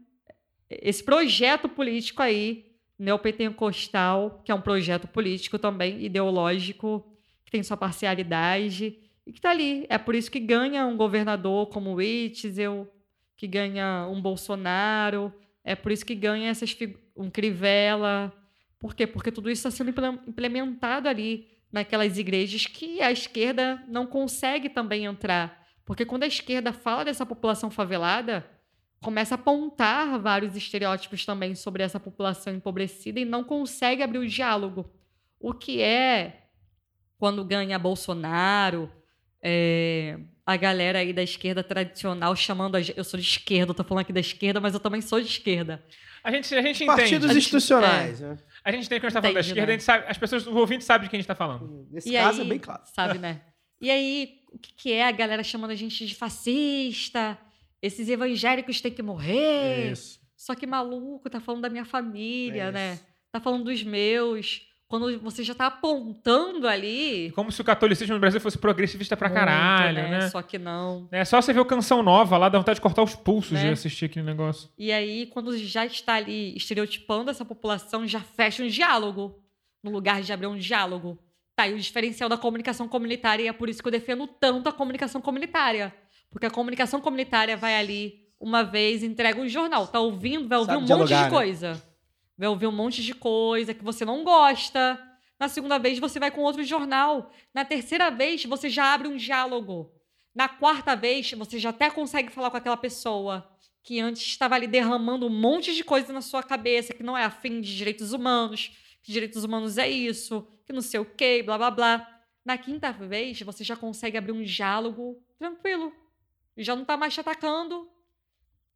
esse projeto político aí, neopentecostal, que é um projeto político também, ideológico, que tem sua parcialidade e que está ali. É por isso que ganha um governador como o Witzel, que ganha um Bolsonaro, é por isso que ganha essas um Crivella. Por quê? Porque tudo isso está sendo implementado ali naquelas igrejas que a esquerda não consegue também entrar. Porque quando a esquerda fala dessa população favelada, começa a apontar vários estereótipos também sobre essa população empobrecida e não consegue abrir o diálogo. O que é quando ganha Bolsonaro, é, a galera aí da esquerda tradicional chamando a Eu sou de esquerda, eu tô falando aqui da esquerda, mas eu também sou de esquerda. A gente, a gente entende. Partidos gente, institucionais. É. Né? A gente tem que a gente tá falando da esquerda, né? a gente sabe, as pessoas, o ouvinte sabe de quem a gente está falando. Nesse e caso aí, é bem claro. Sabe, né? E aí, o que, que é a galera chamando a gente de fascista? esses evangélicos têm que morrer. Isso. Só que maluco, tá falando da minha família, é né? Tá falando dos meus. Quando você já tá apontando ali. Como se o catolicismo no Brasil fosse progressivista pra Muito, caralho, né? né? Só que não. É só você ver o Canção Nova lá, dá vontade de cortar os pulsos né? de assistir aquele negócio. E aí, quando já está ali estereotipando essa população, já fecha um diálogo. No lugar de abrir um diálogo. Tá aí o diferencial da comunicação comunitária e é por isso que eu defendo tanto a comunicação comunitária porque a comunicação comunitária vai ali uma vez, entrega um jornal. Tá ouvindo, vai ouvir Sabe um dialogar, monte de né? coisa. Vai ouvir um monte de coisa que você não gosta. Na segunda vez, você vai com outro jornal. Na terceira vez, você já abre um diálogo. Na quarta vez, você já até consegue falar com aquela pessoa que antes estava ali derramando um monte de coisa na sua cabeça, que não é afim de direitos humanos, que direitos humanos é isso, que não sei o quê, blá blá blá. Na quinta vez, você já consegue abrir um diálogo tranquilo já não está mais te atacando.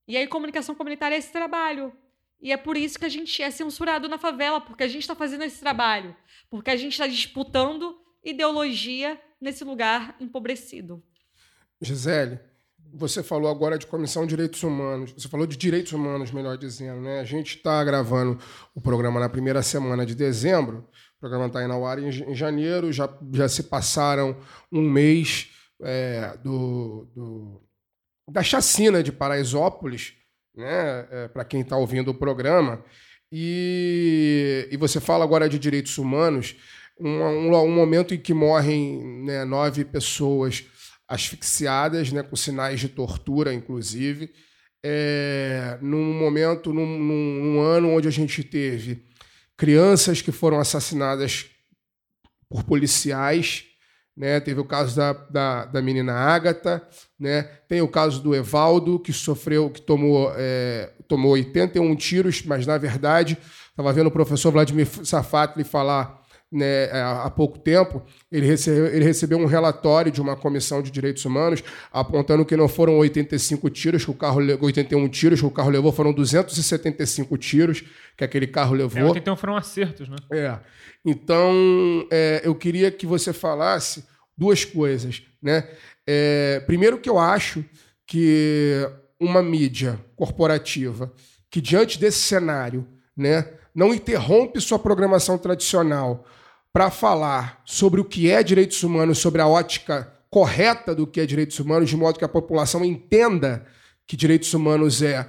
E aí, comunicação comunitária é esse trabalho. E é por isso que a gente é censurado na favela, porque a gente está fazendo esse trabalho. Porque a gente está disputando ideologia nesse lugar empobrecido. Gisele, você falou agora de Comissão de Direitos Humanos. Você falou de direitos humanos, melhor dizendo, né? A gente está gravando o programa na primeira semana de dezembro. O programa está indo ao ar em janeiro. Já, já se passaram um mês é, do, do da chacina de Paraisópolis, né, é, para quem está ouvindo o programa, e, e você fala agora de direitos humanos, um, um, um momento em que morrem né, nove pessoas asfixiadas, né, com sinais de tortura, inclusive, é, num momento, num, num, num ano onde a gente teve crianças que foram assassinadas por policiais, né? Teve o caso da, da, da menina Ágata, né? Tem o caso do Evaldo, que sofreu, que tomou, é, tomou 81 tiros, mas na verdade, estava vendo o professor Vladimir Safatli falar né, é, há pouco tempo, ele recebeu, ele recebeu um relatório de uma comissão de direitos humanos apontando que não foram 85 tiros que o carro 81 tiros que o carro levou, foram 275 tiros que aquele carro levou. É, 81 foram acertos, né? É. Então, é, eu queria que você falasse duas coisas, né? É, primeiro que eu acho que uma mídia corporativa que diante desse cenário, né, não interrompe sua programação tradicional para falar sobre o que é direitos humanos, sobre a ótica correta do que é direitos humanos, de modo que a população entenda que direitos humanos é,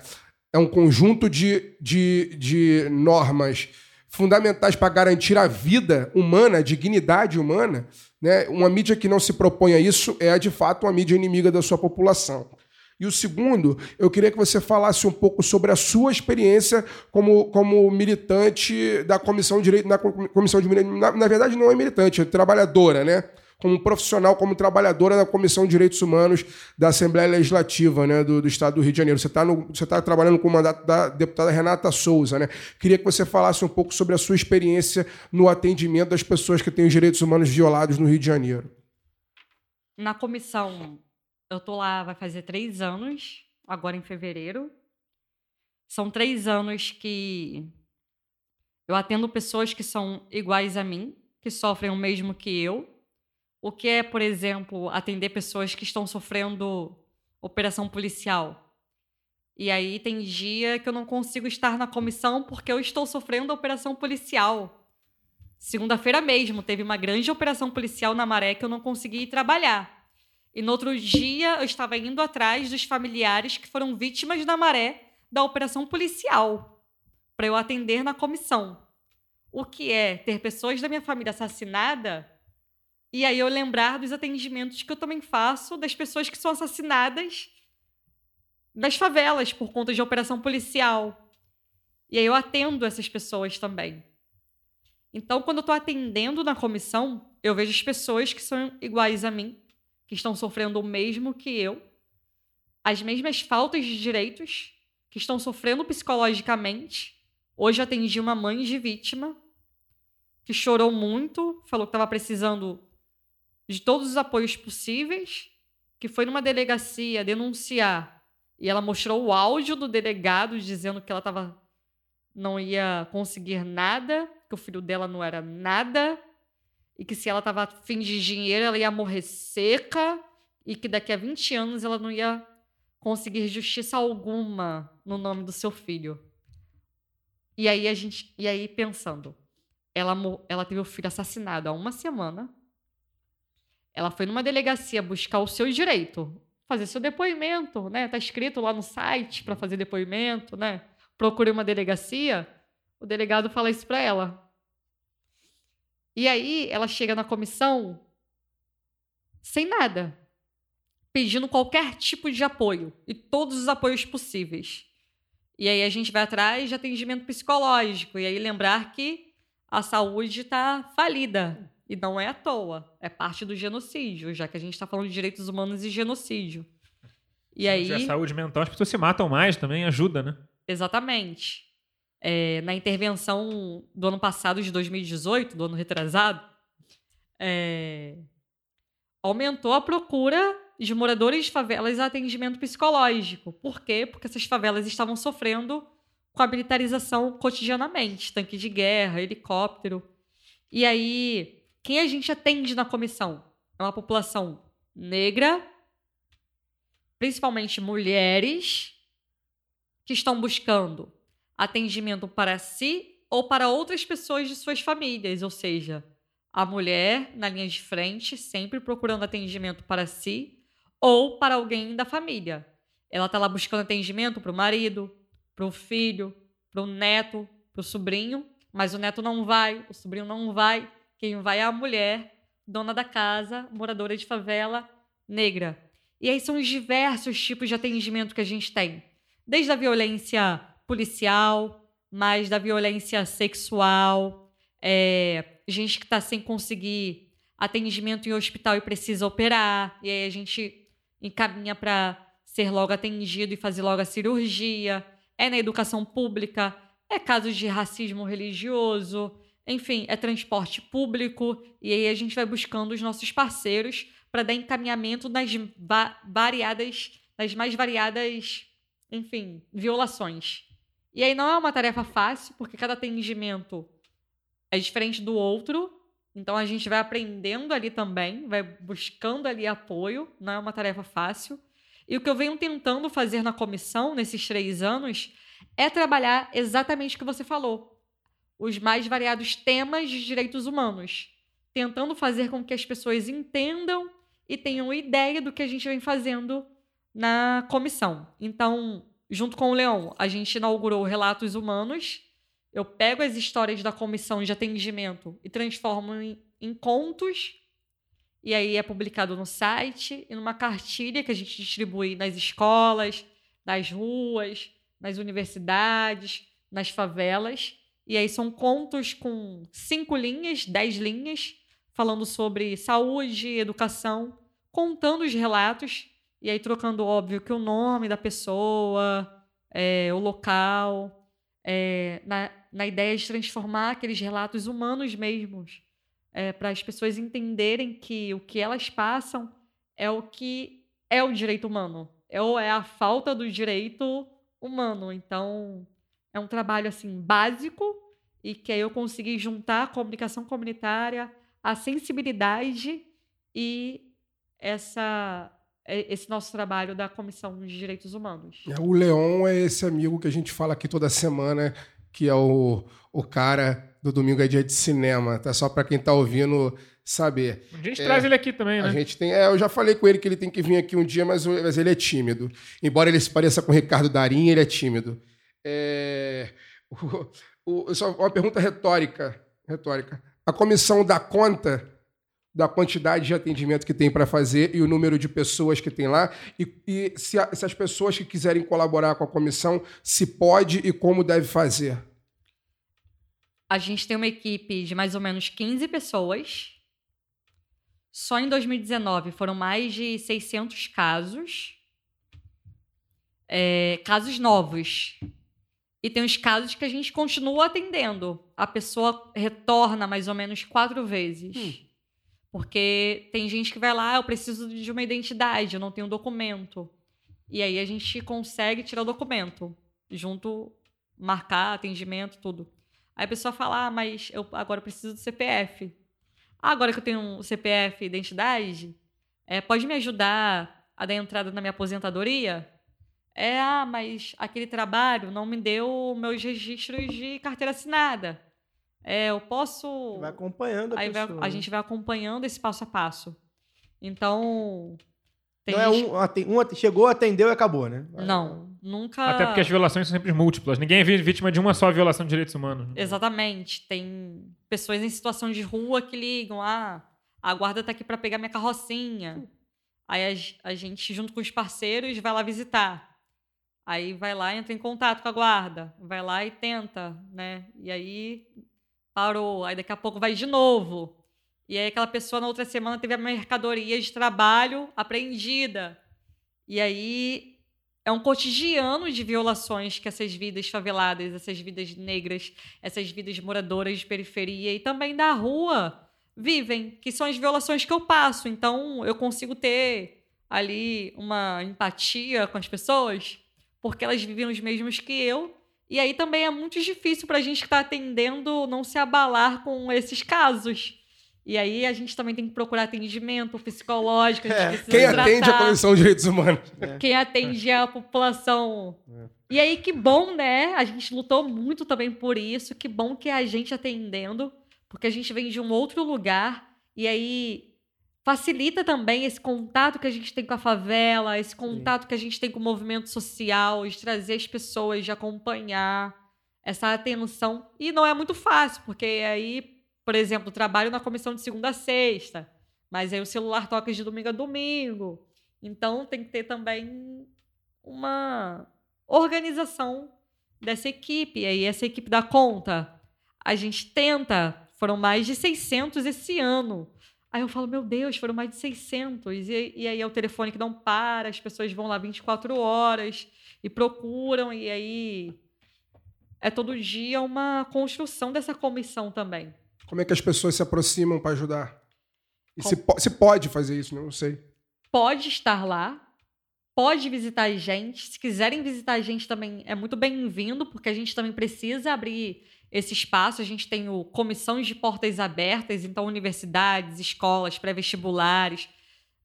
é um conjunto de, de, de normas fundamentais para garantir a vida humana, a dignidade humana. Né? Uma mídia que não se propõe a isso é, de fato, uma mídia inimiga da sua população. E o segundo, eu queria que você falasse um pouco sobre a sua experiência como, como militante da Comissão de Direito, na Comissão de na, na verdade não é militante, é trabalhadora, né? Como profissional, como trabalhadora da Comissão de Direitos Humanos da Assembleia Legislativa né, do, do Estado do Rio de Janeiro. Você está tá trabalhando com o mandato da deputada Renata Souza. Né? Queria que você falasse um pouco sobre a sua experiência no atendimento das pessoas que têm os direitos humanos violados no Rio de Janeiro. Na comissão eu tô lá, vai fazer três anos, agora em fevereiro. São três anos que eu atendo pessoas que são iguais a mim, que sofrem o mesmo que eu. O que é, por exemplo, atender pessoas que estão sofrendo operação policial. E aí tem dia que eu não consigo estar na comissão porque eu estou sofrendo operação policial. Segunda-feira mesmo teve uma grande operação policial na Maré que eu não consegui ir trabalhar. E no outro dia eu estava indo atrás dos familiares que foram vítimas da maré da operação policial para eu atender na comissão. O que é ter pessoas da minha família assassinada e aí eu lembrar dos atendimentos que eu também faço das pessoas que são assassinadas nas favelas por conta de operação policial. E aí eu atendo essas pessoas também. Então, quando eu estou atendendo na comissão, eu vejo as pessoas que são iguais a mim, que estão sofrendo o mesmo que eu, as mesmas faltas de direitos, que estão sofrendo psicologicamente. Hoje atendi uma mãe de vítima que chorou muito, falou que estava precisando de todos os apoios possíveis, que foi numa delegacia denunciar e ela mostrou o áudio do delegado dizendo que ela tava, não ia conseguir nada, que o filho dela não era nada, e que se ela estava afim de dinheiro, ela ia morrer seca e que daqui a 20 anos ela não ia conseguir justiça alguma no nome do seu filho. E aí a gente, e aí pensando, ela ela teve o filho assassinado há uma semana. Ela foi numa delegacia buscar o seu direito, fazer seu depoimento, né? Tá escrito lá no site para fazer depoimento, né? Procure uma delegacia. O delegado fala isso para ela. E aí ela chega na comissão sem nada, pedindo qualquer tipo de apoio e todos os apoios possíveis. E aí a gente vai atrás de atendimento psicológico e aí lembrar que a saúde está falida e não é à toa, é parte do genocídio, já que a gente está falando de direitos humanos e genocídio. E se aí a saúde mental, as pessoas se matam mais também, ajuda, né? Exatamente é, na intervenção do ano passado, de 2018, do ano retrasado, é, aumentou a procura de moradores de favelas a atendimento psicológico. Por quê? Porque essas favelas estavam sofrendo com a militarização cotidianamente tanque de guerra, helicóptero. E aí, quem a gente atende na comissão? É uma população negra, principalmente mulheres, que estão buscando atendimento para si ou para outras pessoas de suas famílias, ou seja, a mulher na linha de frente, sempre procurando atendimento para si ou para alguém da família. ela tá lá buscando atendimento pro marido, pro filho, pro neto, pro sobrinho, mas o neto não vai, o sobrinho não vai. Quem vai é a mulher, dona da casa, moradora de favela, negra. E aí são os diversos tipos de atendimento que a gente tem. Desde a violência policial, mais da violência sexual, é, gente que está sem conseguir atendimento em hospital e precisa operar, e aí a gente encaminha para ser logo atendido e fazer logo a cirurgia. É na educação pública, é casos de racismo religioso, enfim, é transporte público, e aí a gente vai buscando os nossos parceiros para dar encaminhamento nas va variadas, nas mais variadas, enfim, violações. E aí não é uma tarefa fácil, porque cada atendimento é diferente do outro. Então a gente vai aprendendo ali também, vai buscando ali apoio, não é uma tarefa fácil. E o que eu venho tentando fazer na comissão nesses três anos é trabalhar exatamente o que você falou: os mais variados temas de direitos humanos, tentando fazer com que as pessoas entendam e tenham ideia do que a gente vem fazendo na comissão. Então, junto com o Leão, a gente inaugurou Relatos Humanos. Eu pego as histórias da comissão de atendimento e transformo em, em contos. E aí é publicado no site e numa cartilha que a gente distribui nas escolas, nas ruas, nas universidades, nas favelas. E aí são contos com cinco linhas, dez linhas, falando sobre saúde, educação, contando os relatos e aí trocando, óbvio, que o nome da pessoa, é, o local, é, na, na ideia de transformar aqueles relatos humanos mesmos, é, para as pessoas entenderem que o que elas passam é o que é o direito humano, é, ou é a falta do direito humano. Então, é um trabalho assim básico e que aí eu consegui juntar a comunicação comunitária, a sensibilidade e essa é, esse nosso trabalho da Comissão de Direitos Humanos. É, o Leon é esse amigo que a gente fala aqui toda semana, que é o, o cara do Domingo é Dia de Cinema, tá? Só para quem tá ouvindo saber. A gente é, traz ele aqui também, né? A gente tem, é, eu já falei com ele que ele tem que vir aqui um dia, mas, mas ele é tímido. Embora ele se pareça com o Ricardo Darim, ele é tímido. É, o, o, só uma pergunta retórica, retórica. A comissão dá conta da quantidade de atendimento que tem para fazer e o número de pessoas que tem lá, e, e se, a, se, as pessoas que quiserem colaborar com a comissão, se pode e como deve fazer. A gente tem uma equipe de mais ou menos 15 pessoas. Só em 2019 foram mais de 600 casos. É, casos novos. E tem os casos que a gente continua atendendo. A pessoa retorna mais ou menos quatro vezes. Hum. Porque tem gente que vai lá, eu preciso de uma identidade, eu não tenho documento. E aí a gente consegue tirar o documento, junto, marcar atendimento, tudo. Aí a pessoa fala, ah, mas eu agora preciso do CPF. Ah, agora que eu tenho um CPF identidade, é, pode me ajudar a dar entrada na minha aposentadoria? É, ah, mas aquele trabalho não me deu meus registros de carteira assinada. É, eu posso. Vai acompanhando a Aí pessoa. vai, a né? gente vai acompanhando esse passo a passo. Então. Tem Não é gente- um, aten- um aten- chegou, atendeu e acabou, né? Não, nunca. Até porque as violações são sempre múltiplas. Ninguém é vítima de uma só violação de direitos humanos. Exatamente. Tem pessoas em situação de rua que ligam: ah, a guarda tá aqui para pegar minha carrocinha. Aí a, a gente, junto com os parceiros, vai lá visitar. Aí vai lá entra em contato com a guarda. Vai lá e tenta, né? E aí parou. Aí daqui a pouco vai de novo. E aí aquela pessoa na outra semana teve a mercadoria de trabalho apreendida. E aí é um cotidiano de violações que essas vidas faveladas, essas vidas negras, essas vidas moradoras de periferia e também da rua vivem, que são as violações que eu passo. Então eu consigo ter ali uma empatia com as pessoas, porque elas vivem os mesmos que eu. E aí também é muito difícil para a gente que está atendendo não se abalar com esses casos. E aí a gente também tem que procurar atendimento psicológico. A gente É, Quem atende a tratar Comissão de Direitos Humanos? quem atende é a população. E aí, que bom, né? A gente lutou muito também por isso. Que bom que é a gente atendendo, porque a gente vem de um outro lugar. E aí, facilita também esse contato que a gente tem com a favela, esse contato que a gente tem com o movimento social, de trazer as pessoas, de acompanhar essa atenção. E não é muito fácil, porque aí, por exemplo, trabalho na comissão de segunda a sexta, mas aí o celular toca de domingo a domingo. Então tem que ter também uma organização dessa equipe. E aí essa equipe dá conta. A gente tenta, foram mais de 600 esse ano. Aí eu falo, meu Deus, foram mais de 600. E, e aí é o telefone que não para, as pessoas vão lá 24 horas e procuram, e aí é todo dia uma construção dessa comissão também. Como é que as pessoas se aproximam para ajudar? E se, po- se pode fazer isso, né? não sei. Pode estar lá, pode visitar a gente. Se quiserem visitar a gente também é muito bem-vindo, porque a gente também precisa abrir esse espaço. A gente tem o comissões de portas abertas, então universidades, escolas, pré-vestibulares,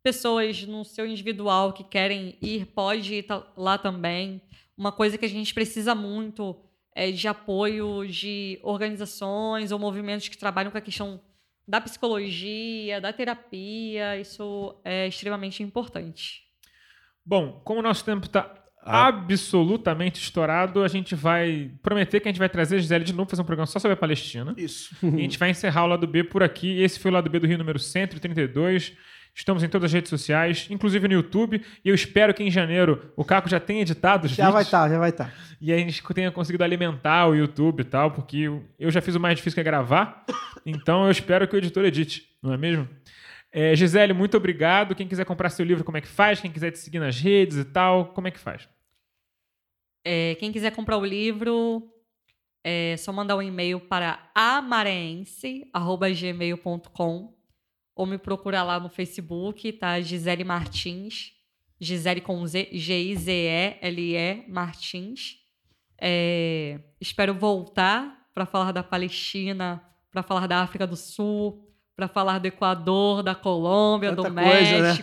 pessoas no seu individual que querem ir, pode ir lá também. Uma coisa que a gente precisa muito é de apoio de organizações ou movimentos que trabalham com a questão da psicologia, da terapia. Isso é extremamente importante. Bom, como o nosso tempo está Ah. absolutamente estourado, a gente vai prometer que a gente vai trazer a Gisele de novo fazer um programa só sobre a Palestina. Isso. E a gente vai encerrar o lado B por aqui. Esse foi o lado B do Rio número 132. Estamos em todas as redes sociais, inclusive no YouTube. E eu espero que em janeiro o Caco já tenha editado os Já vai vídeos. estar, já vai tá. estar. E a gente tenha conseguido alimentar o YouTube e tal, porque eu- eu já fiz o mais difícil que é gravar. Então eu espero que o editor edite, não é mesmo? É, Gisele, muito obrigado. Quem quiser comprar seu livro, como é que faz? Quem quiser te seguir nas redes e tal, como é que faz? É, quem quiser comprar o livro, é só mandar um e-mail para amareense.gmail.com ou me procurar lá no Facebook, tá? Gisele Martins. Gisele com Z, G-I-Z-E-L-E Martins. É, espero voltar para falar da Palestina, para falar da África do Sul, para falar do Equador, da Colômbia, Tanta do coisa, né?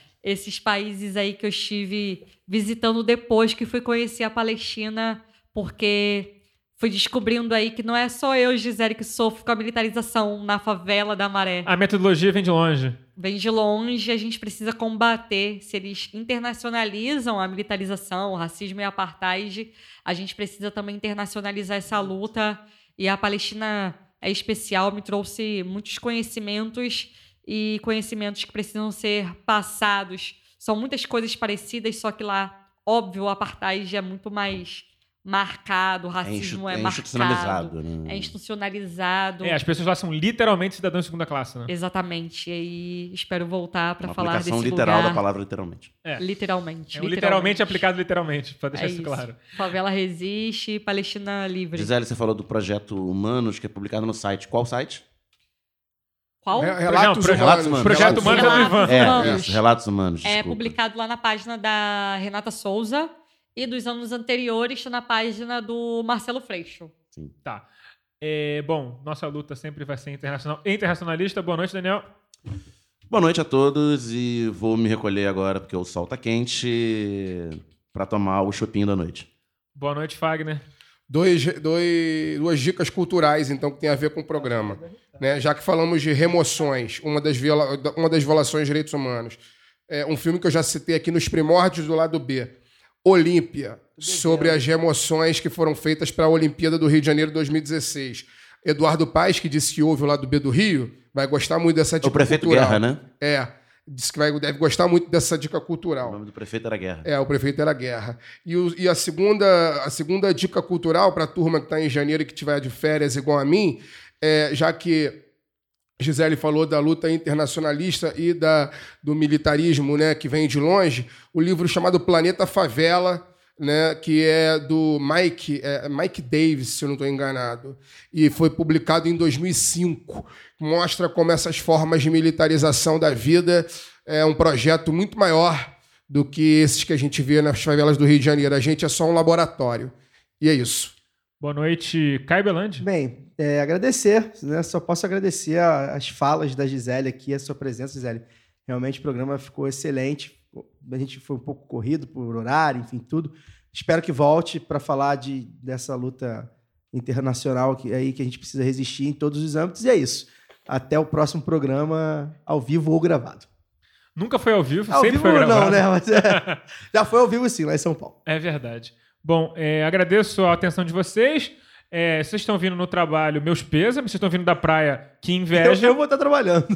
Esses países aí que eu estive visitando depois que fui conhecer a Palestina, porque fui descobrindo aí que não é só eu, Gisele, que sofro com a militarização na favela da Maré. A metodologia vem de longe. Vem de longe, a gente precisa combater. Se eles internacionalizam a militarização, o racismo e a apartheid, a gente precisa também internacionalizar essa luta. E a Palestina é especial, me trouxe muitos conhecimentos e conhecimentos que precisam ser passados. São muitas coisas parecidas, só que lá, óbvio, o apartheid é muito mais marcado, o É, racismo institu- é, é marcado, institucionalizado. Né? é institucionalizado. É, as pessoas lá são literalmente cidadãos de segunda classe, né? Exatamente. E aí espero voltar para falar aplicação desse literal lugar. da palavra literalmente. É. Literalmente. É um literalmente aplicado literalmente, pra deixar É isso isso. claro. Favela resiste, Palestina livre. Gisele, você falou do projeto Humanos, que é publicado no site. Qual site? Qual? Re- Não, Relatos humanos. Relatos humanos. Projeto Relatos Humanos é do. Ivan. É, isso, Relatos Humanos. É publicado lá na página da Renata Souza e dos anos anteriores na página do Marcelo Freixo. Tá. É, bom, nossa luta sempre vai ser internacional. Internacionalista. Boa noite, Daniel. Boa noite a todos e vou me recolher agora porque o sol tá quente para tomar o chopinho da noite. Boa noite, Fagner. Dois, dois, duas dicas culturais, então, que tem a ver com o programa. Né? Já que falamos de remoções, uma das, viola, uma das violações de direitos humanos. É um filme que eu já citei aqui nos primórdios do lado B. Olímpia, sobre as remoções que foram feitas para a Olimpíada do Rio de Janeiro 2016. Eduardo Paes, que disse que houve o lado B do Rio, vai gostar muito dessa dica o prefeito cultural. Guerra, né? É, disse que vai, deve gostar muito dessa dica O cultural. nome do prefeito era Guerra. É, o prefeito era guerra. E, o- e a, segunda, a segunda dica cultural para a turma que está em janeiro e que tiver de férias igual a mim, é, já que Gisele falou da luta internacionalista e da, do militarismo né, que vem de longe, o livro chamado Planeta Favela, né, que é do Mike, é, Mike Davis, se eu não estou enganado, e foi publicado em 2005. Mostra como essas formas de militarização da vida é um projeto muito maior do que esses que a gente vê nas favelas do Rio de Janeiro. A gente é só um laboratório. E é isso. Boa noite, Caio Belandi. Bem, é, agradecer, né? Só posso agradecer a- as falas da Gisele aqui, a sua presença, Gisele. Realmente o programa ficou excelente. A gente foi um pouco corrido por horário, enfim, tudo. Espero que volte para falar de, dessa luta internacional que, aí que a gente precisa resistir em todos os âmbitos. E é isso. Até o próximo programa, ao vivo ou gravado. Nunca foi ao vivo, Ao sempre vivo foi gravado. não, né? Mas é, já foi ao vivo sim, lá em São Paulo. É verdade. Bom, é, agradeço a atenção de vocês. É, vocês estão vindo no trabalho, meus pêsames. Vocês estão vindo da praia, que Eu, inveja. eu vou estar trabalhando.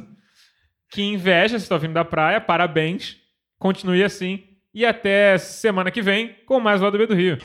Que inveja, vocês estão vindo da praia. Parabéns. Continue assim. E até semana que vem com mais o Lado B do Rio.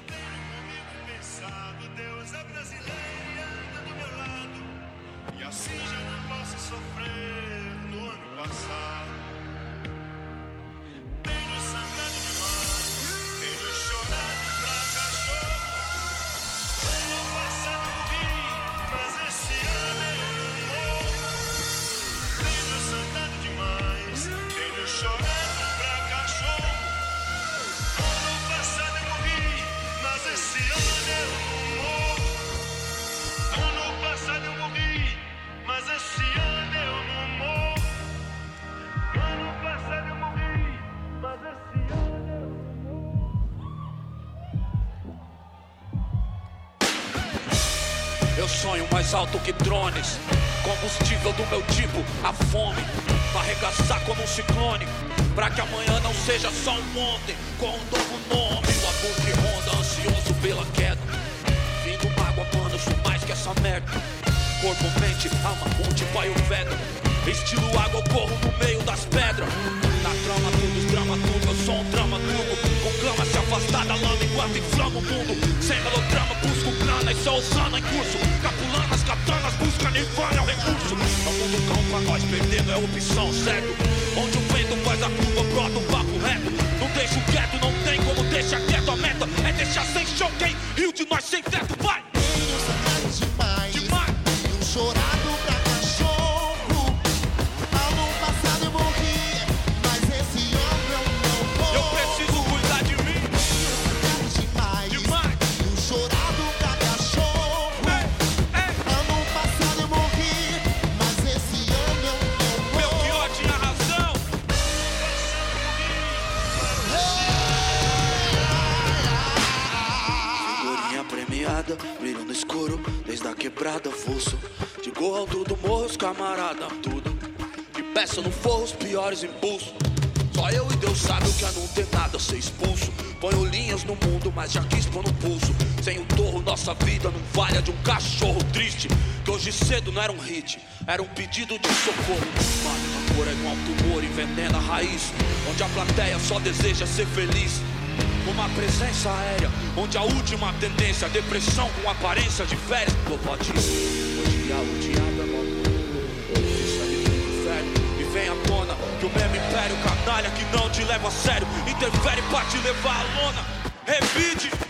Como um ciclone. Pra que amanhã não seja só um ontem. Com um novo nome. O que ronda, ansioso pela queda. Vindo mágoa, mano, sou mais que essa merda. Corpo, mente, alma, monte, pai, o veda. Estilo água, eu corro no meio das pedras. Na trama, tudo, drama, tudo, eu sou um drama, tudo. Com clama se afastar da lama enquanto inflama o mundo. Sem melodrama, busco só usando em curso. Capulanas, katanas, busca nirvana, é o recurso. É o mundo cão pra nós, perdendo é opção, certo? Onde o vento faz a curva, brota um papo reto. Não deixo quieto, não tem como deixar quieto. A meta é deixar sem chão quem riu de nós sem teto, quebrada, avulso. De gol alto do morro, os camarada, tudo. De peça no forro, os piores impulsos. Só eu e Deus sabe o que é não ter nada, ser expulso. Ponho linhas no mundo, mas já quis pôr no pulso. Sem o torro, nossa vida não vale de um cachorro triste. Que hoje cedo não era um hit, era um pedido de socorro. Mano, rancor é igual um tumor, envenena a raiz. Onde a plateia só deseja ser feliz. Uma presença aérea, onde a última tendência, depressão com aparência de férias. Pô, pode odiar o diabo é mal Isso é livre do inferno, e vem à tona que o mesmo império canalha que não te leva a sério, interfere pra te levar à lona. Revide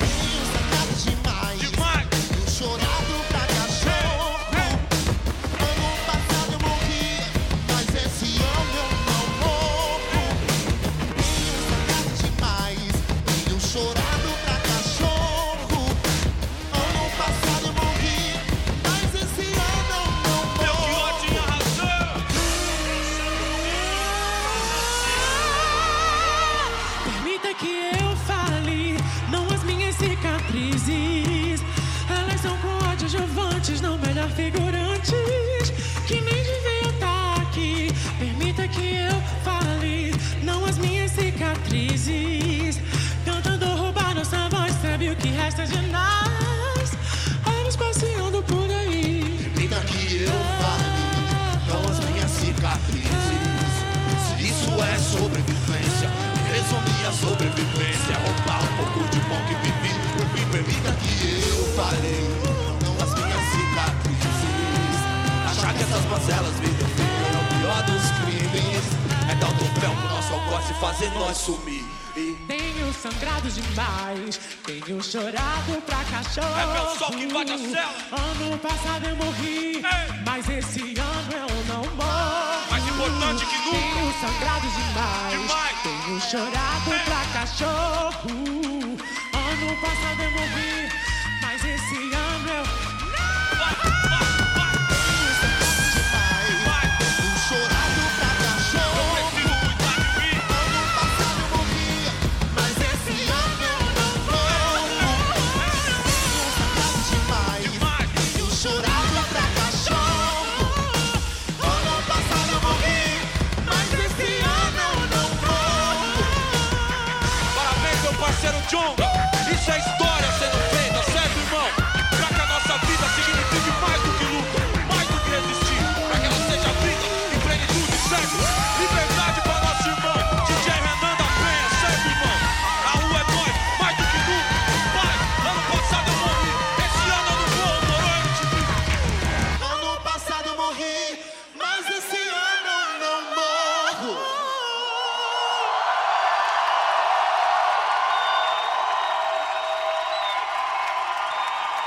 sangrado demais, tenho chorado pra cachorro. É meu sol que invade a cela. Ano passado eu morri, Ei. mas esse ano eu não morro. Mais importante que nunca. Tenho sangrado demais, Demais. tenho chorado pra cachorro. Ano passado eu morri,